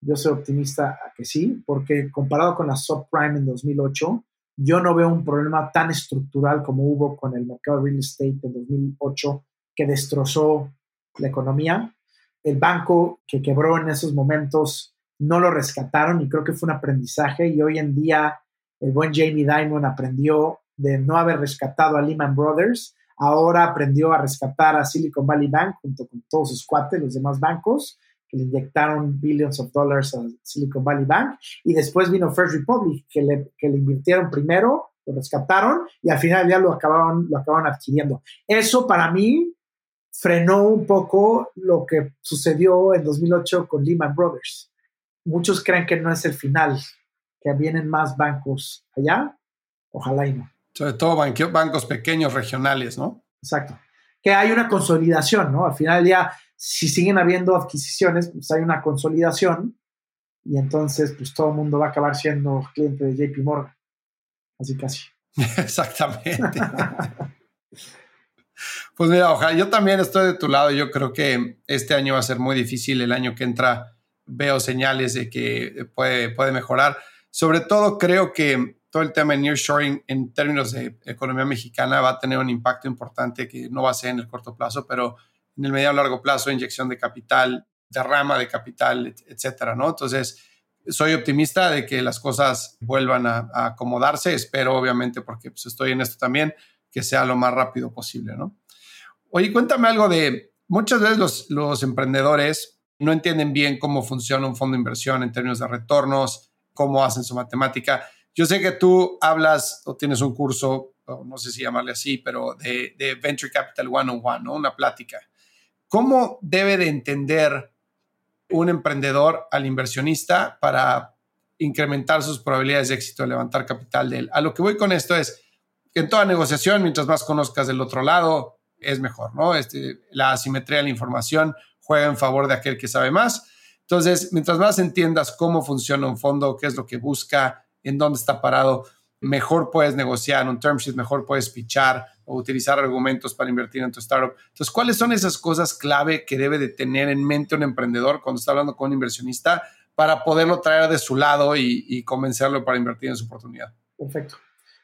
S1: Yo soy optimista a que sí, porque comparado con la subprime en 2008, yo no veo un problema tan estructural como hubo con el mercado real estate en 2008, que destrozó la economía. El banco que quebró en esos momentos no lo rescataron y creo que fue un aprendizaje y hoy en día el buen Jamie Dimon aprendió de no haber rescatado a Lehman Brothers, ahora aprendió a rescatar a Silicon Valley Bank junto con todos sus cuates, los demás bancos, que le inyectaron billions of dollars a Silicon Valley Bank, y después vino First Republic, que le, que le invirtieron primero, lo rescataron, y al final ya lo acabaron, lo acabaron adquiriendo. Eso para mí frenó un poco lo que sucedió en 2008 con Lehman Brothers. Muchos creen que no es el final, que vienen más bancos allá. Ojalá y no.
S2: Sobre todo bancos pequeños regionales, ¿no?
S1: Exacto. que hay una consolidación, ¿no? Al final del día, si siguen habiendo adquisiciones, pues hay una consolidación y entonces pues todo el mundo va a acabar siendo cliente de JP Morgan. Así casi.
S2: Exactamente. pues mira, ojalá, yo también estoy de tu lado. Yo creo que este año va a ser muy difícil. El año que entra veo señales de que puede, puede mejorar. Sobre todo creo que todo el tema de nearshoring en términos de economía mexicana va a tener un impacto importante que no va a ser en el corto plazo, pero en el medio largo plazo, inyección de capital, derrama de capital, etcétera, ¿no? Entonces, soy optimista de que las cosas vuelvan a, acomodarse. Espero, obviamente, porque pues, estoy en esto también, que sea lo más rápido posible, ¿no? Oye, cuéntame algo de, muchas veces los, los emprendedores no entienden bien cómo funciona un fondo de inversión en términos de retornos, cómo hacen su matemática. Yo sé que tú hablas o tienes un curso, no sé si llamarle así, pero de, de Venture Capital One on One, ¿no? Una plática. ¿Cómo debe de entender un emprendedor al inversionista para incrementar sus probabilidades de éxito levantar capital de él. A lo que voy con esto es que en toda negociación, mientras más conozcas del otro lado, es mejor, ¿no? Este, la asimetría de la información juega en favor de aquel que sabe más. Entonces, mientras más entiendas cómo funciona un fondo, qué es lo que busca, en dónde está parado, mejor puedes negociar un term sheet, mejor puedes pichar o utilizar argumentos para invertir en tu startup. Entonces, ¿cuáles son esas cosas clave que debe de tener en mente un emprendedor cuando está hablando con un inversionista para poderlo traer de su lado y, convencerlo para invertir en su oportunidad?
S1: Perfecto.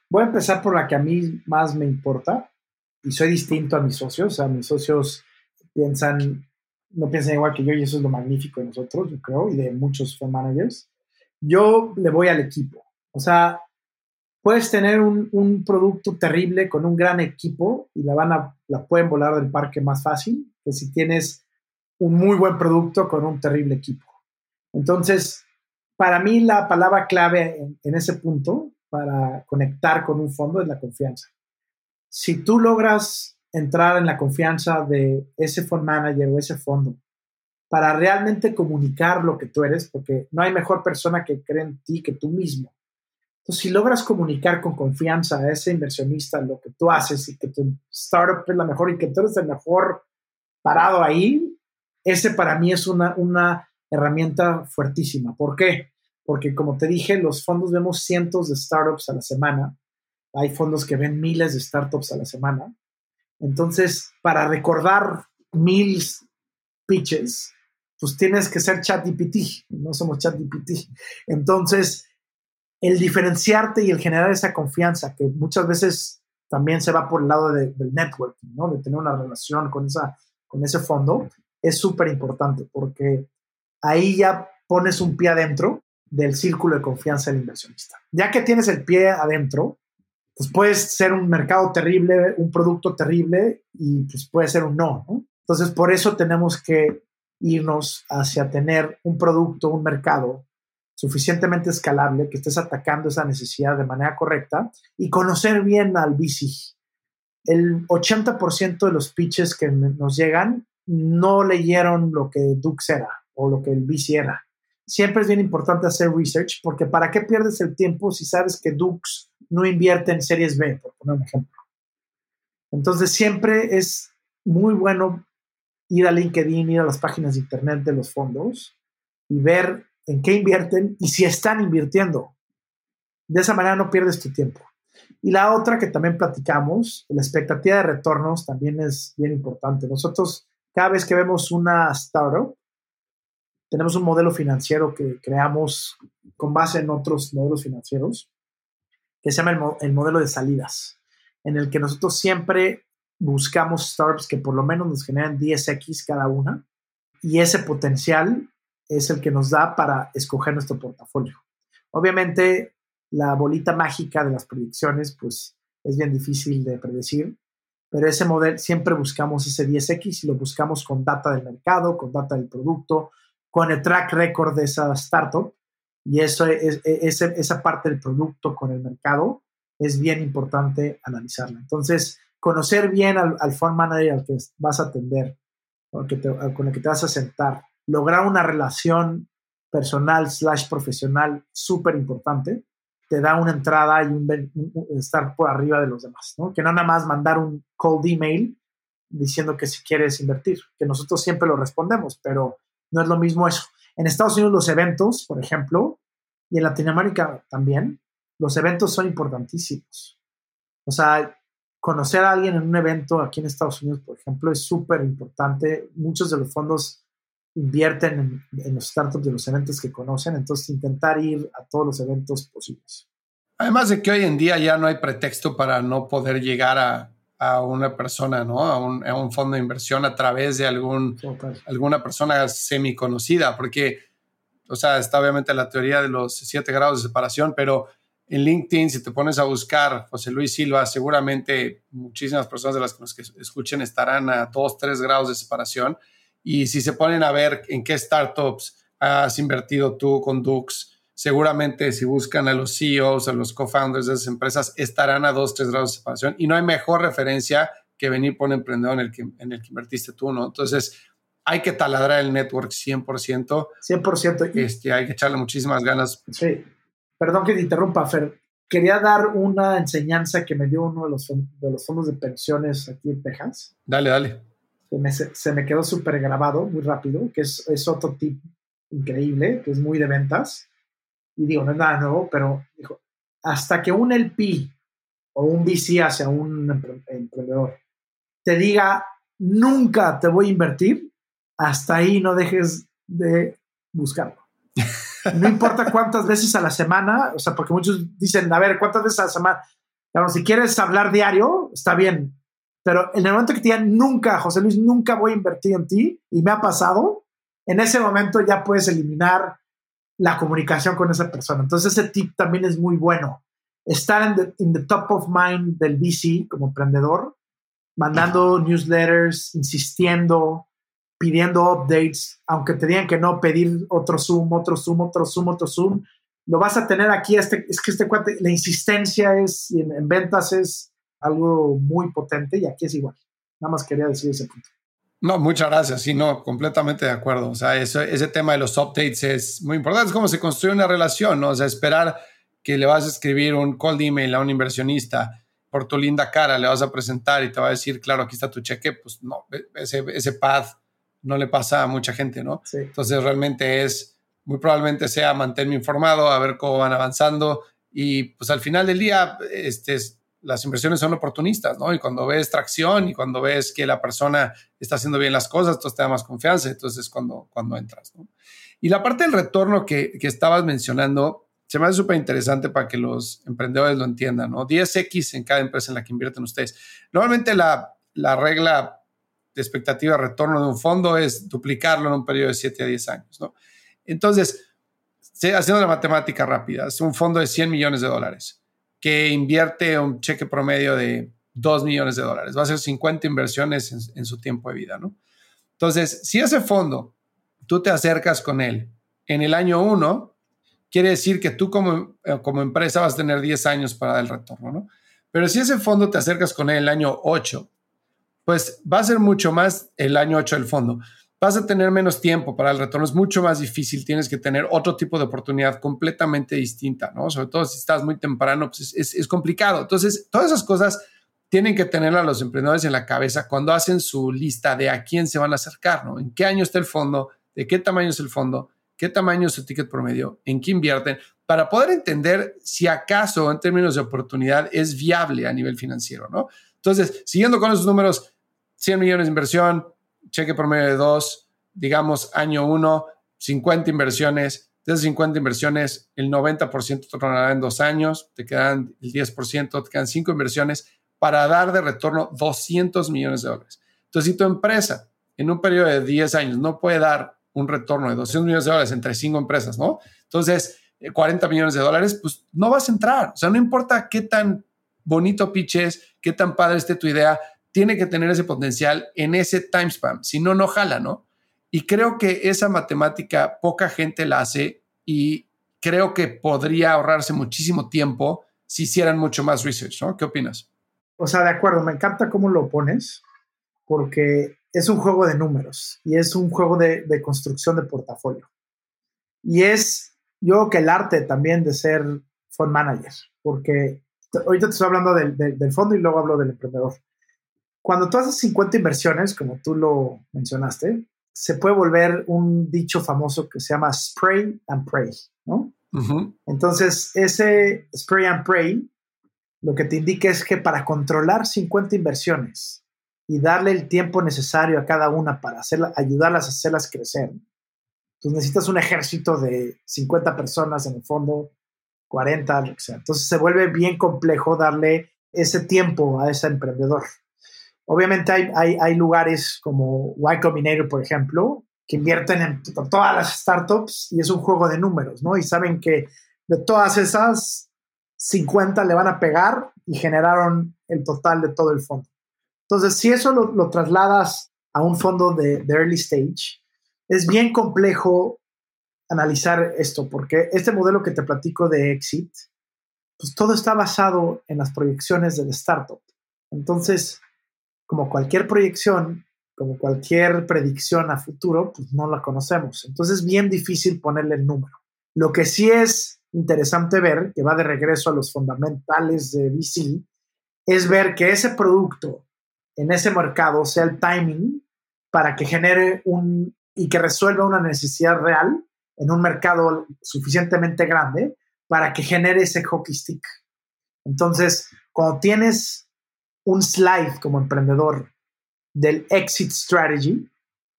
S1: Voy a empezar por la que a mí más me importa y soy distinto a mis socios. O sea, mis socios piensan, no piensan igual que yo y eso es lo magnífico de nosotros, yo creo, y de muchos fund managers. Yo le voy al equipo. O sea, puedes tener un, producto terrible con un gran equipo y la, van a, la pueden volar del parque más fácil que si tienes un muy buen producto con un terrible equipo. Entonces, para mí la palabra clave en, en ese punto para conectar con un fondo es la confianza. Si tú logras entrar en la confianza de ese fund manager o ese fondo para realmente comunicar lo que tú eres, porque no hay mejor persona que cree en ti que tú mismo. Entonces, si logras comunicar con confianza a ese inversionista lo que tú haces y que tu startup es la mejor y que tú eres el mejor parado ahí, ese para mí es una, una herramienta fuertísima. ¿Por qué? Porque como te dije, los fondos vemos cientos de startups a la semana. Hay fondos que ven miles de startups a la semana. Entonces, para recordar mil pitches, pues tienes que ser ChatGPT. No somos ChatGPT. Entonces, el diferenciarte y el generar esa confianza, que muchas veces también se va por el lado del networking, ¿no? De tener una relación con, esa, con ese fondo, es súper importante porque ahí ya pones un pie adentro del círculo de confianza del inversionista. Ya que tienes el pie adentro, pues puedes ser un mercado terrible, un producto terrible y pues puede ser un ¿no? Entonces, por eso tenemos que irnos hacia tener un producto, un mercado suficientemente escalable, que estés atacando esa necesidad de manera correcta y conocer bien al VC. El 80% de los pitches que nos llegan no leyeron lo que Dux era o lo que el VC era. Siempre es bien importante hacer research porque ¿para qué pierdes el tiempo si sabes que Dux no invierte en series B, por poner un ejemplo? Entonces siempre es muy bueno ir a LinkedIn, ir a las páginas de internet de los fondos y ver en qué invierten y si están invirtiendo. De esa manera no pierdes tu tiempo. Y la otra que también platicamos, la expectativa de retornos también es bien importante. Nosotros, cada vez que vemos una startup, tenemos un modelo financiero que creamos con base en otros modelos financieros, que se llama el, el modelo de salidas, en el que nosotros siempre buscamos startups que por lo menos nos generen 10x cada una y ese potencial es el que nos da para escoger nuestro portafolio. Obviamente, la bolita mágica de las predicciones, pues es bien difícil de predecir, pero ese modelo siempre buscamos ese 10X y lo buscamos con data del mercado, con data del producto, con el track record de esa startup y eso es, esa parte del producto con el mercado es bien importante analizarla. Entonces, conocer bien al, al manager al que vas a atender, con el que te vas a sentar, lograr una relación personal slash profesional súper importante, te da una entrada y un, estar por arriba de los demás, ¿no? Que no nada más mandar un cold email diciendo que si quieres invertir, que nosotros siempre lo respondemos, pero no es lo mismo eso. En Estados Unidos los eventos, por ejemplo, y en Latinoamérica también, los eventos son importantísimos. O sea, conocer a alguien en un evento aquí en Estados Unidos, por ejemplo, es súper importante. Muchos de los fondos invierten en, los startups de los eventos que conocen, entonces intentar ir a todos los eventos posibles.
S2: Además de que hoy en día ya no hay pretexto para no poder llegar a, a una persona, ¿no? A un, a un, fondo de inversión a través de algún, alguna persona semi conocida, porque, o sea, está obviamente la teoría de los siete grados de separación, pero en LinkedIn, si te pones a buscar José Luis Silva, seguramente muchísimas personas de las que nos escuchen estarán a dos, tres grados de separación. Y si se ponen a ver en qué startups has invertido tú con Dux, seguramente si buscan a los CEOs, a los co-founders de esas empresas, estarán a dos, tres grados de separación. Y no hay mejor referencia que venir por un emprendedor en el que, en el que invertiste tú, ¿no? Entonces, hay que taladrar el network 100%.
S1: 100%.
S2: Este, hay que echarle muchísimas ganas.
S1: Sí. Perdón que te interrumpa, Fer. Quería dar una enseñanza que me dio uno de los, de los fondos de pensiones aquí en Texas.
S2: Dale, dale
S1: se me, quedó súper grabado muy rápido, que es, es, otro tip increíble, que es muy de ventas. Y digo, no es nada nuevo, pero dijo, hasta que un LP o un VC hacia un emprendedor te diga, nunca te voy a invertir, hasta ahí no dejes de buscarlo. No importa cuántas veces a la semana, o sea, porque muchos dicen, a ver, ¿cuántas veces a la semana? Claro, si quieres hablar diario, está bien, pero en el momento que te digan nunca, José Luis, nunca voy a invertir en ti, y me ha pasado, en ese momento ya puedes eliminar la comunicación con esa persona. Entonces ese tip también es muy bueno. Estar en the, top of mind del VC como emprendedor, mandando newsletters, insistiendo, pidiendo updates, aunque te digan que no, pedir otro Zoom, otro Zoom, otro Zoom, otro Zoom. Lo vas a tener aquí, este, es que este cuate, la insistencia es, en ventas es algo muy potente y aquí es igual. Nada más quería decir ese punto.
S2: No, muchas gracias. Sí, no, completamente de acuerdo. O sea, eso, ese tema de los updates es muy importante. Es como se construye una relación, ¿no? O sea, esperar que le vas a escribir un cold email a un inversionista por tu linda cara, le vas a presentar y te va a decir, claro, aquí está tu cheque. Pues no, ese, ese path no le pasa a mucha gente, ¿no? Entonces, realmente es, muy probablemente sea mantenerme informado, a ver cómo van avanzando y pues al final del día, este, las inversiones son oportunistas, ¿no? Y cuando ves tracción y cuando ves que la persona está haciendo bien las cosas, entonces te da más confianza, entonces cuando, cuando entras, ¿no? Y la parte del retorno que, que estabas mencionando se me hace súper interesante para que los emprendedores lo entiendan, ¿no? 10X en cada empresa en la que invierten ustedes. Normalmente la, la regla de expectativa de retorno de un fondo es duplicarlo en un periodo de 7 a 10 años, ¿no? Entonces, haciendo la matemática rápida, es un fondo de 100 millones de dólares que invierte un cheque promedio de 2 millones de dólares. Va a ser 50 inversiones en, su tiempo de vida, ¿no? Entonces, si ese fondo tú te acercas con él en el año 1, quiere decir que tú como, eh, como empresa vas a tener 10 años para dar el retorno, ¿no? Pero si ese fondo te acercas con él el año 8, pues va a ser mucho más el año 8 del fondo vas a tener menos tiempo para el retorno, es mucho más difícil, tienes que tener otro tipo de oportunidad completamente distinta, ¿no? Sobre todo si estás muy temprano, pues es, complicado. Entonces, todas esas cosas tienen que tener a los emprendedores en la cabeza cuando hacen su lista de a quién se van a acercar, ¿no? ¿En qué año está el fondo? ¿De qué tamaño es el fondo? ¿Qué tamaño es su ticket promedio? ¿En qué invierten? Para poder entender si acaso en términos de oportunidad es viable a nivel financiero, ¿no? Entonces, siguiendo con esos números, 100 millones de inversión, cheque promedio de dos, digamos año uno, 50 inversiones. De esas 50 inversiones, el 90% te tornará en dos años, te quedan el 10%, te quedan cinco inversiones para dar de retorno 200 millones de dólares. Entonces, si tu empresa en un periodo de 10 años no puede dar un retorno de 200 millones de dólares entre cinco empresas, ¿no? Entonces, 40 eh, millones de dólares, pues no vas a entrar. O sea, no importa qué tan bonito pitches, qué tan padre esté tu idea, tiene que tener ese potencial en ese time span, si no, no jala, ¿no? Y creo que esa matemática poca gente la hace y creo que podría ahorrarse muchísimo tiempo si hicieran mucho más research, ¿no? ¿Qué opinas?
S1: O sea, de acuerdo, me encanta cómo lo pones, porque es un juego de números y es un juego de, construcción de portafolio. Y es, yo creo que el arte también de ser fund manager, porque ahorita te estoy hablando del fondo y luego hablo del emprendedor cuando tú haces 50 inversiones, como tú lo mencionaste, se puede volver un dicho famoso que se llama spray and pray, ¿no? Entonces, ese spray and pray lo que te indica es que para controlar 50 inversiones y darle el tiempo necesario a cada una para hacerla, ayudarlas a hacerlas crecer, pues necesitas un ejército de 50 personas en el fondo, 40, lo que sea. Entonces se vuelve bien complejo darle ese tiempo a ese emprendedor. Obviamente hay, hay, lugares como Y Combinator, por ejemplo, que invierten en todas las startups y es un juego de números, ¿no? Y saben que de todas esas, 50 le van a pegar y generaron el total de todo el fondo. Entonces, si eso lo, trasladas a un fondo de, de, early stage, es bien complejo analizar esto, porque este modelo que te platico de exit, pues todo está basado en las proyecciones del startup. Entonces, como cualquier proyección, como cualquier predicción a futuro, pues no la conocemos. Entonces es bien difícil ponerle el número. Lo que sí es interesante ver, que va de regreso a los fundamentales de VC, es ver que ese producto en ese mercado sea el timing para que genere un y que resuelva una necesidad real en un mercado suficientemente grande para que genere ese hockey stick. Entonces, cuando tienes un slide como emprendedor del exit strategy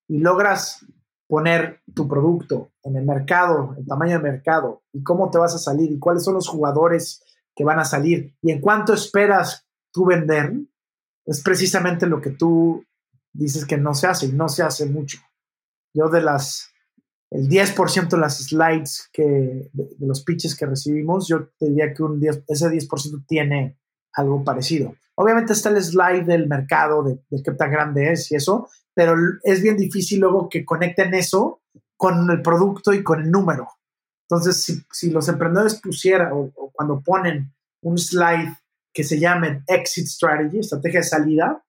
S1: y logras poner tu producto en el mercado, el tamaño del mercado y cómo te vas a salir y cuáles son los jugadores que van a salir y en cuánto esperas tú vender, es precisamente lo que tú dices que no se hace y no se hace mucho. Yo de las, el 10% de las slides que, de, los pitches que recibimos, yo te diría que un 10, ese 10% tiene algo parecido. Obviamente está el slide del mercado, de, qué tan grande es y eso, pero es bien difícil luego que conecten eso con el producto y con el número. Entonces, si, los emprendedores pusieran o, cuando ponen un slide que se llame Exit Strategy, estrategia de salida,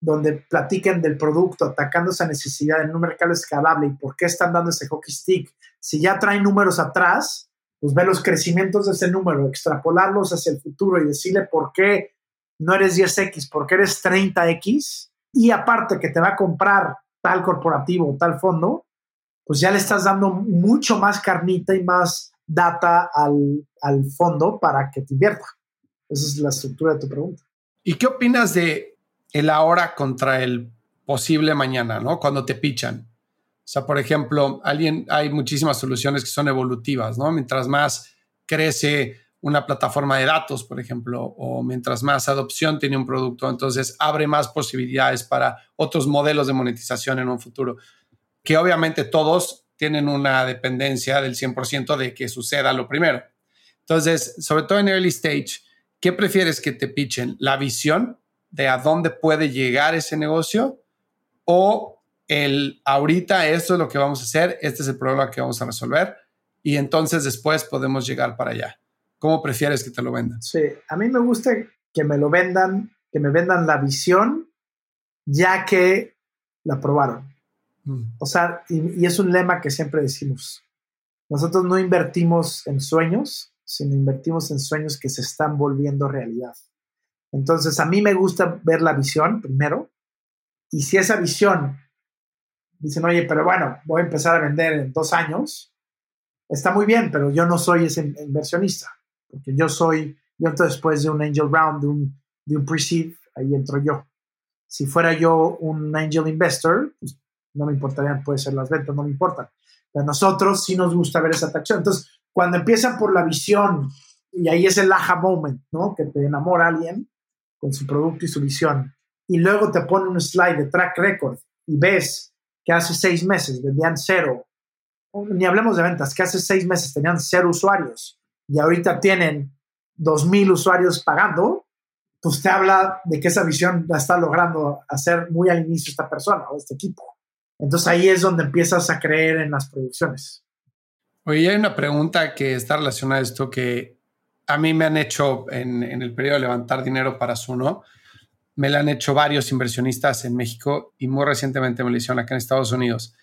S1: donde platiquen del producto, atacando esa necesidad en un mercado escalable y por qué están dando ese hockey stick, si ya traen números atrás, pues ver los crecimientos de ese número, extrapolarlos hacia el futuro y decirle por qué no eres 10X porque eres 30X y aparte que te va a comprar tal corporativo o tal fondo, pues ya le estás dando mucho más carnita y más data al, al fondo para que te invierta. Esa es la estructura de tu pregunta.
S2: ¿Y qué opinas de el ahora contra el posible mañana, ¿no? Cuando te pichan. O sea, por ejemplo, alguien, hay muchísimas soluciones que son evolutivas, ¿no? Mientras más crece una plataforma de datos, por ejemplo, o mientras más adopción tiene un producto, entonces abre más posibilidades para otros modelos de monetización en un futuro, que obviamente todos tienen una dependencia del 100% de que suceda lo primero. Entonces, sobre todo en early stage, ¿qué prefieres que te pitchen? ¿La visión de a dónde puede llegar ese negocio o el ahorita esto es lo que vamos a hacer, este es el problema que vamos a resolver y entonces después podemos llegar para allá? ¿Cómo prefieres que te lo vendan?
S1: Sí, a mí me gusta que me lo vendan, que me vendan la visión, ya que la probaron. Mm. O sea, y, es un lema que siempre decimos. Nosotros no invertimos en sueños, sino invertimos en sueños que se están volviendo realidad. Entonces, a mí me gusta ver la visión primero. Y si esa visión dicen, oye, pero bueno, voy a empezar a vender en dos años, está muy bien, pero yo no soy ese inversionista porque yo soy, yo entro después de un angel round, de un, de un pre-seed, ahí entro yo. Si fuera yo un angel investor, pues no me importarían, puede ser las ventas, no me importa. Pero a nosotros sí nos gusta ver esa atracción. Entonces, cuando empiezan por la visión, y ahí es el aha moment, ¿no? Que te enamora alguien con su producto y su visión, y luego te pone un slide de track record y ves que hace seis meses vendían cero, ni hablemos de ventas, que hace seis meses tenían cero usuarios y ahorita tienen 2.000 usuarios pagando, pues te habla de que esa visión la está logrando hacer muy al inicio esta persona o este equipo. Entonces ahí es donde empiezas a creer en las producciones.
S2: Oye, hay una pregunta que está relacionada a esto que a mí me han hecho en, el periodo de levantar dinero para Suno. Me la han hecho varios inversionistas en México y muy recientemente me lo hicieron acá en Estados Unidos.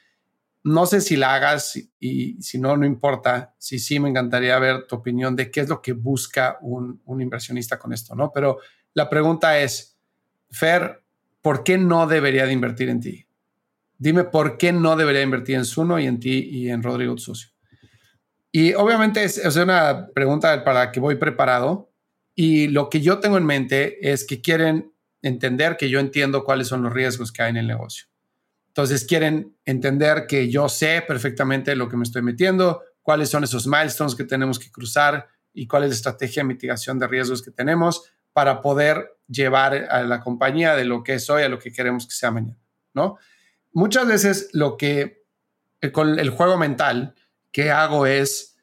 S2: No sé si la hagas y si no, no importa. Si sí, me encantaría ver tu opinión de qué es lo que busca un, inversionista con esto, ¿no? Pero la pregunta es, Fer, ¿por qué no debería de invertir en ti? Dime por qué no debería invertir en Suno y en ti y en Rodrigo, socio. Y obviamente es, es una pregunta para que voy preparado. Y lo que yo tengo en mente es que quieren entender que yo entiendo cuáles son los riesgos que hay en el negocio. Entonces quieren entender que yo sé perfectamente lo que me estoy metiendo, cuáles son esos milestones que tenemos que cruzar y cuál es la estrategia de mitigación de riesgos que tenemos para poder llevar a la compañía de lo que es hoy a lo que queremos que sea mañana, ¿no? Muchas veces lo que eh, con el juego mental que hago es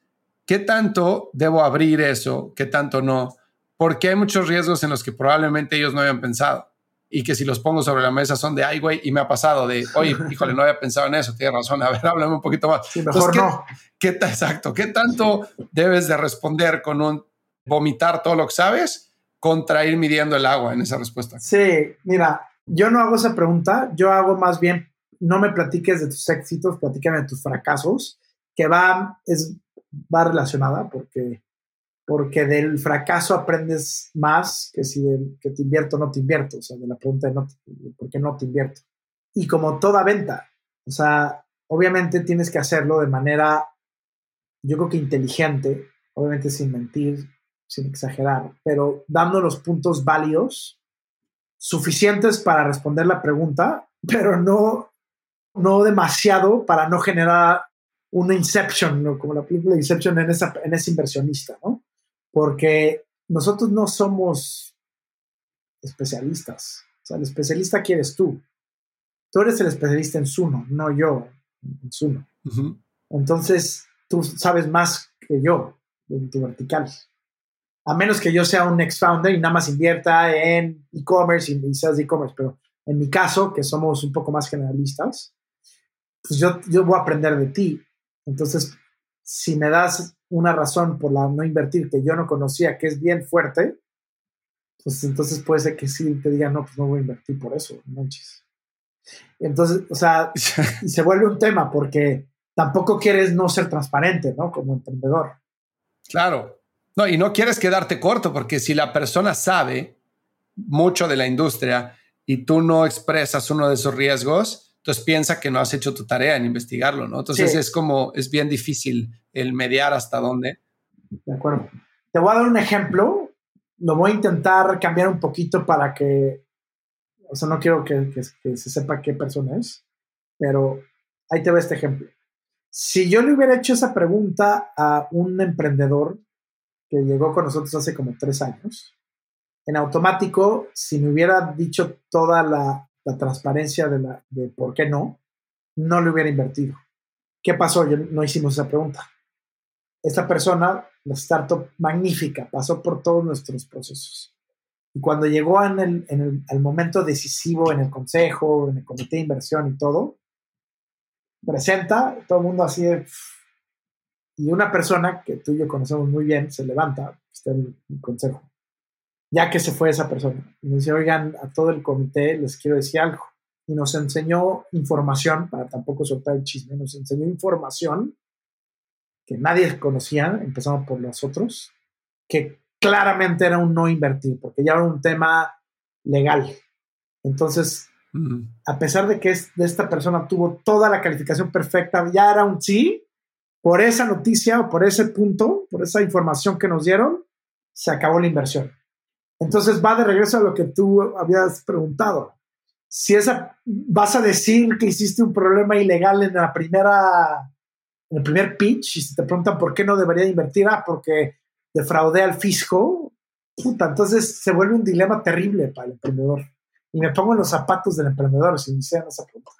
S2: qué tanto debo abrir eso, qué tanto no, porque hay muchos riesgos en los que probablemente ellos no habían pensado y que si los pongo sobre la mesa son de, ay, güey, y me ha pasado de, oye, híjole, no había pensado en eso, tienes razón, a ver, háblame un poquito más.
S1: Sí, mejor no.
S2: ¿qué, exacto, ¿qué tanto debes de responder con un vomitar todo lo que sabes contra ir midiendo el agua en esa respuesta?
S1: Sí, mira, yo no hago esa pregunta, yo hago más bien, no me platiques de tus éxitos, platícame de tus fracasos, que va, es, va relacionada porque porque del fracaso aprendes más que si que te invierto o no te invierto, o sea, de la pregunta de no, por qué no te invierto. Y como toda venta, o sea, obviamente tienes que hacerlo de manera, yo creo que inteligente, obviamente sin mentir, sin exagerar, pero dando los puntos válidos suficientes para responder la pregunta, pero no, no demasiado para no generar una inception, ¿no? como la película Inception en, esa, en ese inversionista, ¿no? Porque nosotros no somos especialistas. O sea, el especialista quieres tú. Tú eres el especialista en Suno, no yo en Suno. Entonces, tú sabes más que yo en tu vertical. A menos que yo sea un ex-founder y nada más invierta en e-commerce y seas de e-commerce, pero en mi caso, que somos un poco más generalistas, pues yo, yo voy a aprender de ti. Entonces, si me das una razón por la no invertir que yo no conocía, que es bien fuerte, pues entonces puede ser que sí te diga, no, pues no voy a invertir por eso, manches. Entonces, o sea, y se vuelve un tema porque tampoco quieres no ser transparente, ¿no? Como emprendedor.
S2: Claro. No, y no quieres quedarte corto porque si la persona sabe mucho de la industria y tú no expresas uno de esos riesgos, entonces piensa que no has hecho tu tarea en investigarlo, ¿no? Entonces es como, es bien difícil el mediar hasta dónde.
S1: De acuerdo. Te voy a dar un ejemplo, lo voy a intentar cambiar un poquito para que, o sea, no quiero que, que se sepa qué persona es, pero ahí te va este ejemplo. Si yo le hubiera hecho esa pregunta a un emprendedor que llegó con nosotros hace como tres años, en automático, si me hubiera dicho toda la la transparencia de, la, de por qué no, no le hubiera invertido. ¿Qué pasó? Yo, no hicimos esa pregunta. Esta persona, la startup magnífica, pasó por todos nuestros procesos. Y cuando llegó en el, en el, momento decisivo en el consejo, en el comité de inversión y todo, presenta, todo el mundo así. Y una persona que tú y yo conocemos muy bien se levanta, está en el consejo, ya que se fue esa persona. Y dice, oigan, a todo el comité les quiero decir algo. Y nos enseñó información, para tampoco soltar el chisme, nos enseñó información que nadie conocía, empezamos por nosotros, que claramente era un no invertir, porque ya era un tema legal. Entonces, a pesar de que de esta persona tuvo toda la calificación perfecta, ya era un sí, por esa noticia o por ese punto, por esa información que nos dieron, se acabó la inversión. Entonces va de regreso a lo que tú habías preguntado. Si esa, vas a decir que hiciste un problema ilegal en la primera, en el primer pitch, y si te preguntan por qué no debería invertir, ah, porque defraudé al fisco, puta, entonces se vuelve un dilema terrible para el emprendedor. Y me pongo en los zapatos del emprendedor si me hicieran esa pregunta.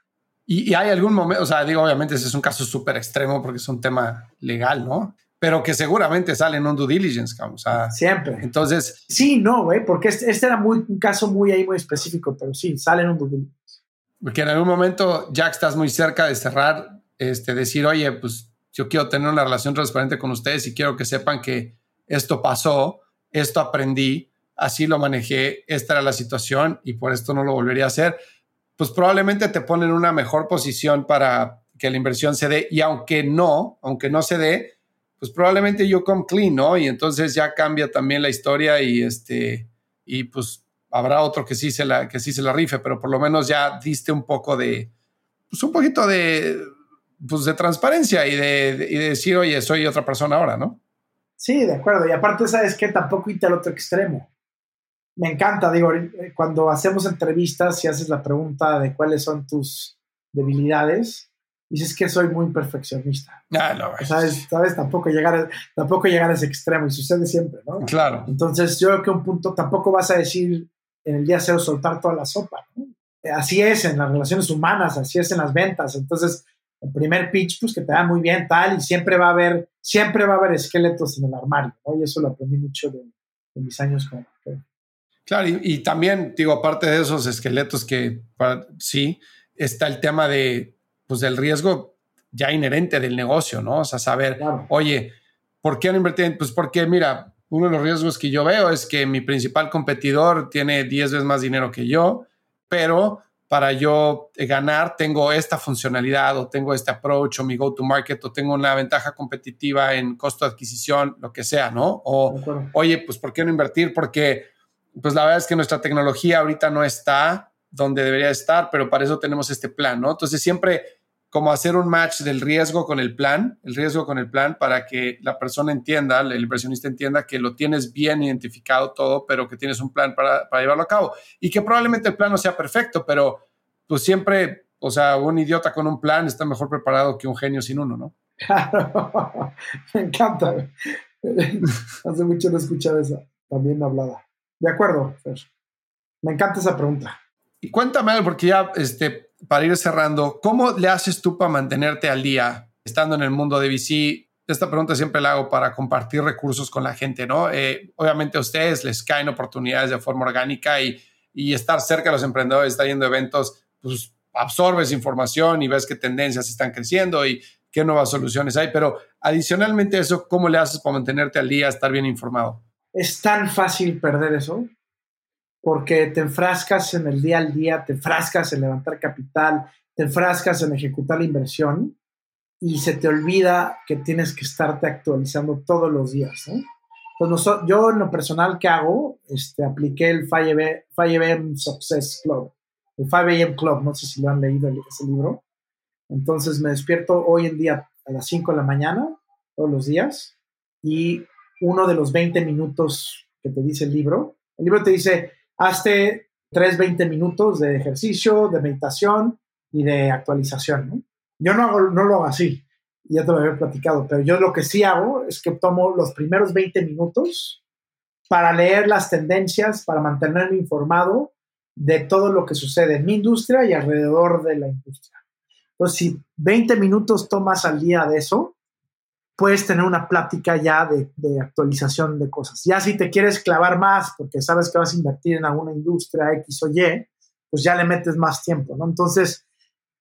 S2: Y, y, hay algún momento, o sea, digo, obviamente ese es un caso súper extremo porque es un tema legal, ¿no? Pero que seguramente sale en un due diligence, o sea,
S1: siempre.
S2: Entonces,
S1: sí, no, güey, porque este, este, era muy, un caso muy ahí muy específico, pero sí, sale en un due diligence.
S2: Porque en algún momento ya estás muy cerca de cerrar, este, decir, oye, pues yo quiero tener una relación transparente con ustedes y quiero que sepan que esto pasó, esto aprendí, así lo manejé, esta era la situación y por esto no lo volvería a hacer, pues probablemente te ponen en una mejor posición para que la inversión se dé y aunque no, aunque no se dé, pues probablemente yo come clean, ¿no? Y entonces ya cambia también la historia y este, y pues habrá otro que sí se la, que sí se la rife, pero por lo menos ya diste un poco de, pues un poquito de, pues de transparencia y de, y de decir, oye, soy otra persona ahora, ¿no?
S1: Sí, de acuerdo. Y aparte, ¿sabes que Tampoco irte al otro extremo. Me encanta, digo, eh, cuando hacemos entrevistas y haces la pregunta de cuáles son tus debilidades, dices que soy muy perfeccionista.
S2: Ah, no,
S1: ¿Sabes? ¿Sabes? Tampoco llegar, tampoco llegar a ese extremo y sucede siempre, ¿no?
S2: Claro.
S1: Entonces, yo creo que un punto tampoco vas a decir en el día cero soltar toda la sopa, ¿no? Así es en las relaciones humanas, así es en las ventas. Entonces, el primer pitch, pues que te da muy bien, tal, y siempre va a haber, siempre va a haber esqueletos en el armario, ¿no? Y eso lo aprendí mucho de, mis años como
S2: Claro, y, también, digo, aparte de esos esqueletos que sí, está el tema de pues del riesgo ya inherente del negocio, ¿no? O sea, saber, oye, ¿por qué no invertir? Pues porque, mira, uno de los riesgos que yo veo es que mi principal competidor tiene 10 veces más dinero que yo, pero para yo ganar tengo esta funcionalidad o tengo este approach o mi go-to-market o tengo una ventaja competitiva en costo de adquisición, lo que sea, ¿no? O, oye, pues ¿por qué no invertir? Porque, pues la verdad es que nuestra tecnología ahorita no está donde debería estar, pero para eso tenemos este plan, ¿no? Entonces siempre como hacer un match del riesgo con el plan, el riesgo con el plan para que la persona entienda, el inversionista entienda que lo tienes bien identificado todo, pero que tienes un plan para, llevarlo a cabo. Y que probablemente el plan no sea perfecto, pero pues siempre, o sea, un idiota con un plan está mejor preparado que un genio sin uno, ¿no?
S1: Claro, me encanta. Hace mucho no he escuchado esa también hablada. De acuerdo, Me encanta esa pregunta.
S2: Y cuéntame, porque ya este, para ir cerrando, ¿cómo le haces tú para mantenerte al día estando en el mundo de VC? Esta pregunta siempre la hago para compartir recursos con la gente, ¿no? Eh, obviamente a ustedes les caen oportunidades de forma orgánica y, y estar cerca de los emprendedores, estar yendo eventos, pues absorbes información y ves qué tendencias están creciendo y qué nuevas soluciones hay. Pero adicionalmente a eso, ¿cómo le haces para mantenerte al día, estar bien informado?
S1: Es tan fácil perder eso porque te enfrascas en el día al día, te enfrascas en levantar capital, te enfrascas en ejecutar la inversión y se te olvida que tienes que estarte actualizando todos los días. Pues yo en lo personal que hago, este, apliqué el 5AM Success Club, el 5AM Club, no sé si lo han leído ese libro. Entonces me despierto hoy en día a las 5 de la mañana, todos los días, y uno de los 20 minutos que te dice el libro, el libro te dice, hazte 3, 20 minutos de ejercicio, de meditación y de actualización. Yo no, hago, no lo hago así, ya te lo había platicado, pero yo lo que sí hago es que tomo los primeros 20 minutos para leer las tendencias, para mantenerme informado de todo lo que sucede en mi industria y alrededor de la industria. Entonces, si 20 minutos tomas al día de eso, puedes tener una plática ya de, actualización de cosas. Ya si te quieres clavar más porque sabes que vas a invertir en alguna industria X o Y, pues ya le metes más tiempo, ¿no? Entonces,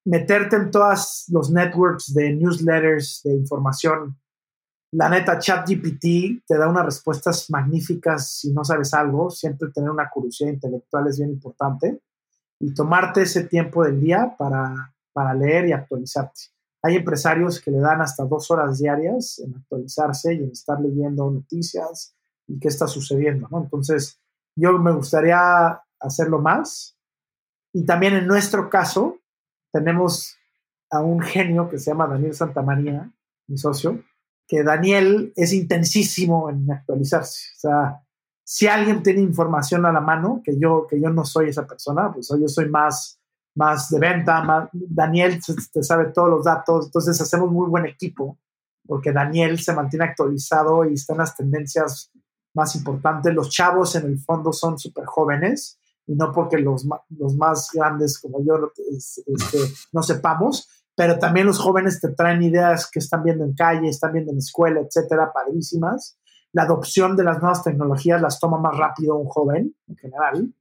S1: meterte en todos los networks de newsletters, de información. La neta, ChatGPT te da unas respuestas magníficas si no sabes algo. Siempre tener una curiosidad intelectual es bien importante. Y tomarte ese tiempo del día para, para leer y actualizarte. Hay empresarios que le dan hasta dos horas diarias en actualizarse y en estar leyendo noticias y qué está sucediendo, ¿no? Entonces, yo me gustaría hacerlo más. Y también en nuestro caso, tenemos a un genio que se llama Daniel Santamaría, mi socio, que Daniel es intensísimo en actualizarse. O sea, si alguien tiene información a la mano, que yo, que yo no soy esa persona, pues yo soy más más de venta, Daniel te sabe todos los datos, entonces hacemos muy buen equipo, porque Daniel se mantiene actualizado y está en las tendencias más importantes. Los chavos en el fondo son súper jóvenes, y no porque los, los más grandes como yo este, no sepamos, pero también los jóvenes te traen ideas que están viendo en calle, están viendo en escuela, etcétera, padrísimas. La adopción de las nuevas tecnologías las toma más rápido un joven en general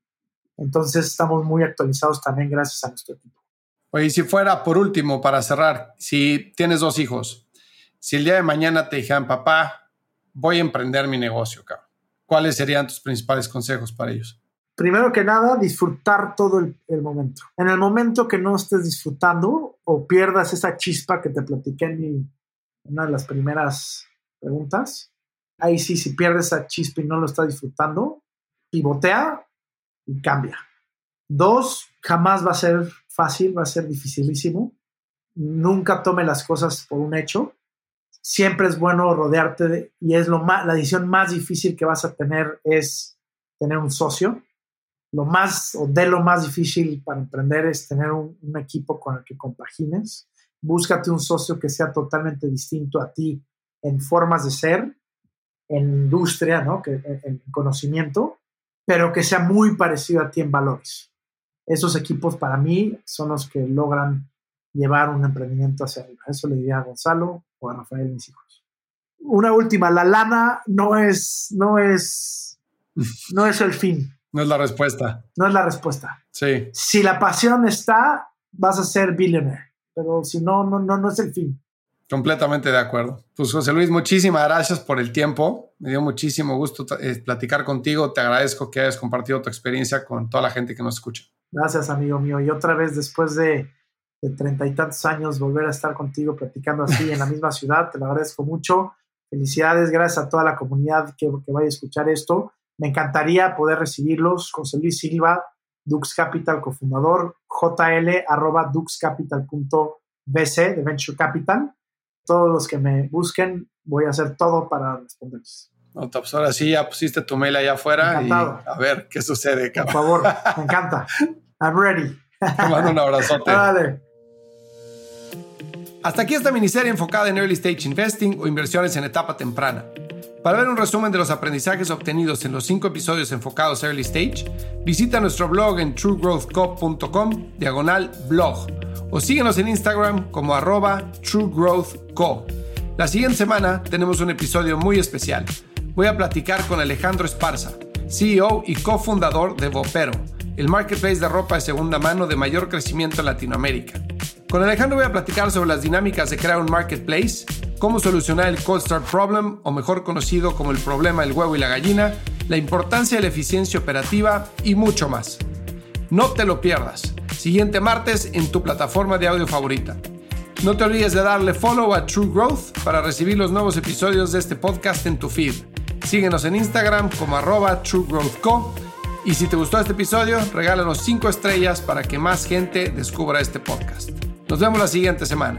S1: entonces estamos muy actualizados también gracias a nuestro equipo.
S2: Oye, si fuera por último, para cerrar, si tienes dos hijos, si el día de mañana te dijeran, papá, voy a emprender mi negocio, ¿cuáles serían tus principales consejos para ellos?
S1: Primero que nada, disfrutar todo el, el, momento. En el momento que no estés disfrutando o pierdas esa chispa que te platiqué en mi, una de las primeras preguntas, ahí sí, si pierdes esa chispa y no lo estás disfrutando, pivotea y cambia. Dos, jamás va a ser fácil, va a ser dificilísimo. Nunca tome las cosas por un hecho. Siempre es bueno rodearte de, y es lo más, la decisión más difícil que vas a tener es tener un socio. Lo más o de lo más difícil para emprender es tener un, equipo con el que compagines. Búscate un socio que sea totalmente distinto a ti en formas de ser, en industria, ¿no? que, en conocimiento, pero que sea muy parecido a ti en valores. Esos equipos para mí son los que logran llevar un emprendimiento hacia arriba. Eso le diría a Gonzalo o a Rafael, mis hijos. Una última, la lana no es, no es, no es el fin.
S2: No es la respuesta.
S1: No es la respuesta.
S2: Sí.
S1: Si la pasión está, vas a ser billionaire, pero si no, no, no, no es el fin.
S2: Completamente de acuerdo. Pues José Luis, muchísimas gracias por el tiempo. Me dio muchísimo gusto eh, platicar contigo. Te agradezco que hayas compartido tu experiencia con toda la gente que nos escucha.
S1: Gracias, amigo mío. Y otra vez, después de treinta y tantos años, volver a estar contigo platicando así en la misma ciudad, te lo agradezco mucho. Felicidades, gracias a toda la comunidad que, que vaya a escuchar esto. Me encantaría poder recibirlos. José Luis Silva, Dux Capital, cofundador, jl arroba duxcapital.bc de Venture Capital todos los que me busquen, voy a hacer todo para responderles.
S2: No, pues ahora sí, ya pusiste tu mail allá afuera y a ver qué sucede.
S1: Cabrón. Por favor, me encanta. I'm ready.
S2: Te mando un abrazote.
S1: Dale.
S2: Hasta aquí esta miniserie enfocada en Early Stage Investing o inversiones en etapa temprana. Para ver un resumen de los aprendizajes obtenidos en los cinco episodios enfocados Early Stage, visita nuestro blog en truegrowthco.com, diagonal blog, o síguenos en Instagram como arroba truegrowthco. La siguiente semana tenemos un episodio muy especial. Voy a platicar con Alejandro Esparza, CEO y cofundador de Vopero, el marketplace de ropa de segunda mano de mayor crecimiento en Latinoamérica. Con Alejandro voy a platicar sobre las dinámicas de crear un marketplace, cómo solucionar el cold start problem, o mejor conocido como el problema del huevo y la gallina, la importancia de la eficiencia operativa y mucho más. No te lo pierdas. Siguiente martes en tu plataforma de audio favorita. No te olvides de darle follow a True Growth para recibir los nuevos episodios de este podcast en tu feed. Síguenos en Instagram como arroba truegrowthco. Y si te gustó este episodio, regálanos 5 estrellas para que más gente descubra este podcast. Nos vemos la siguiente semana.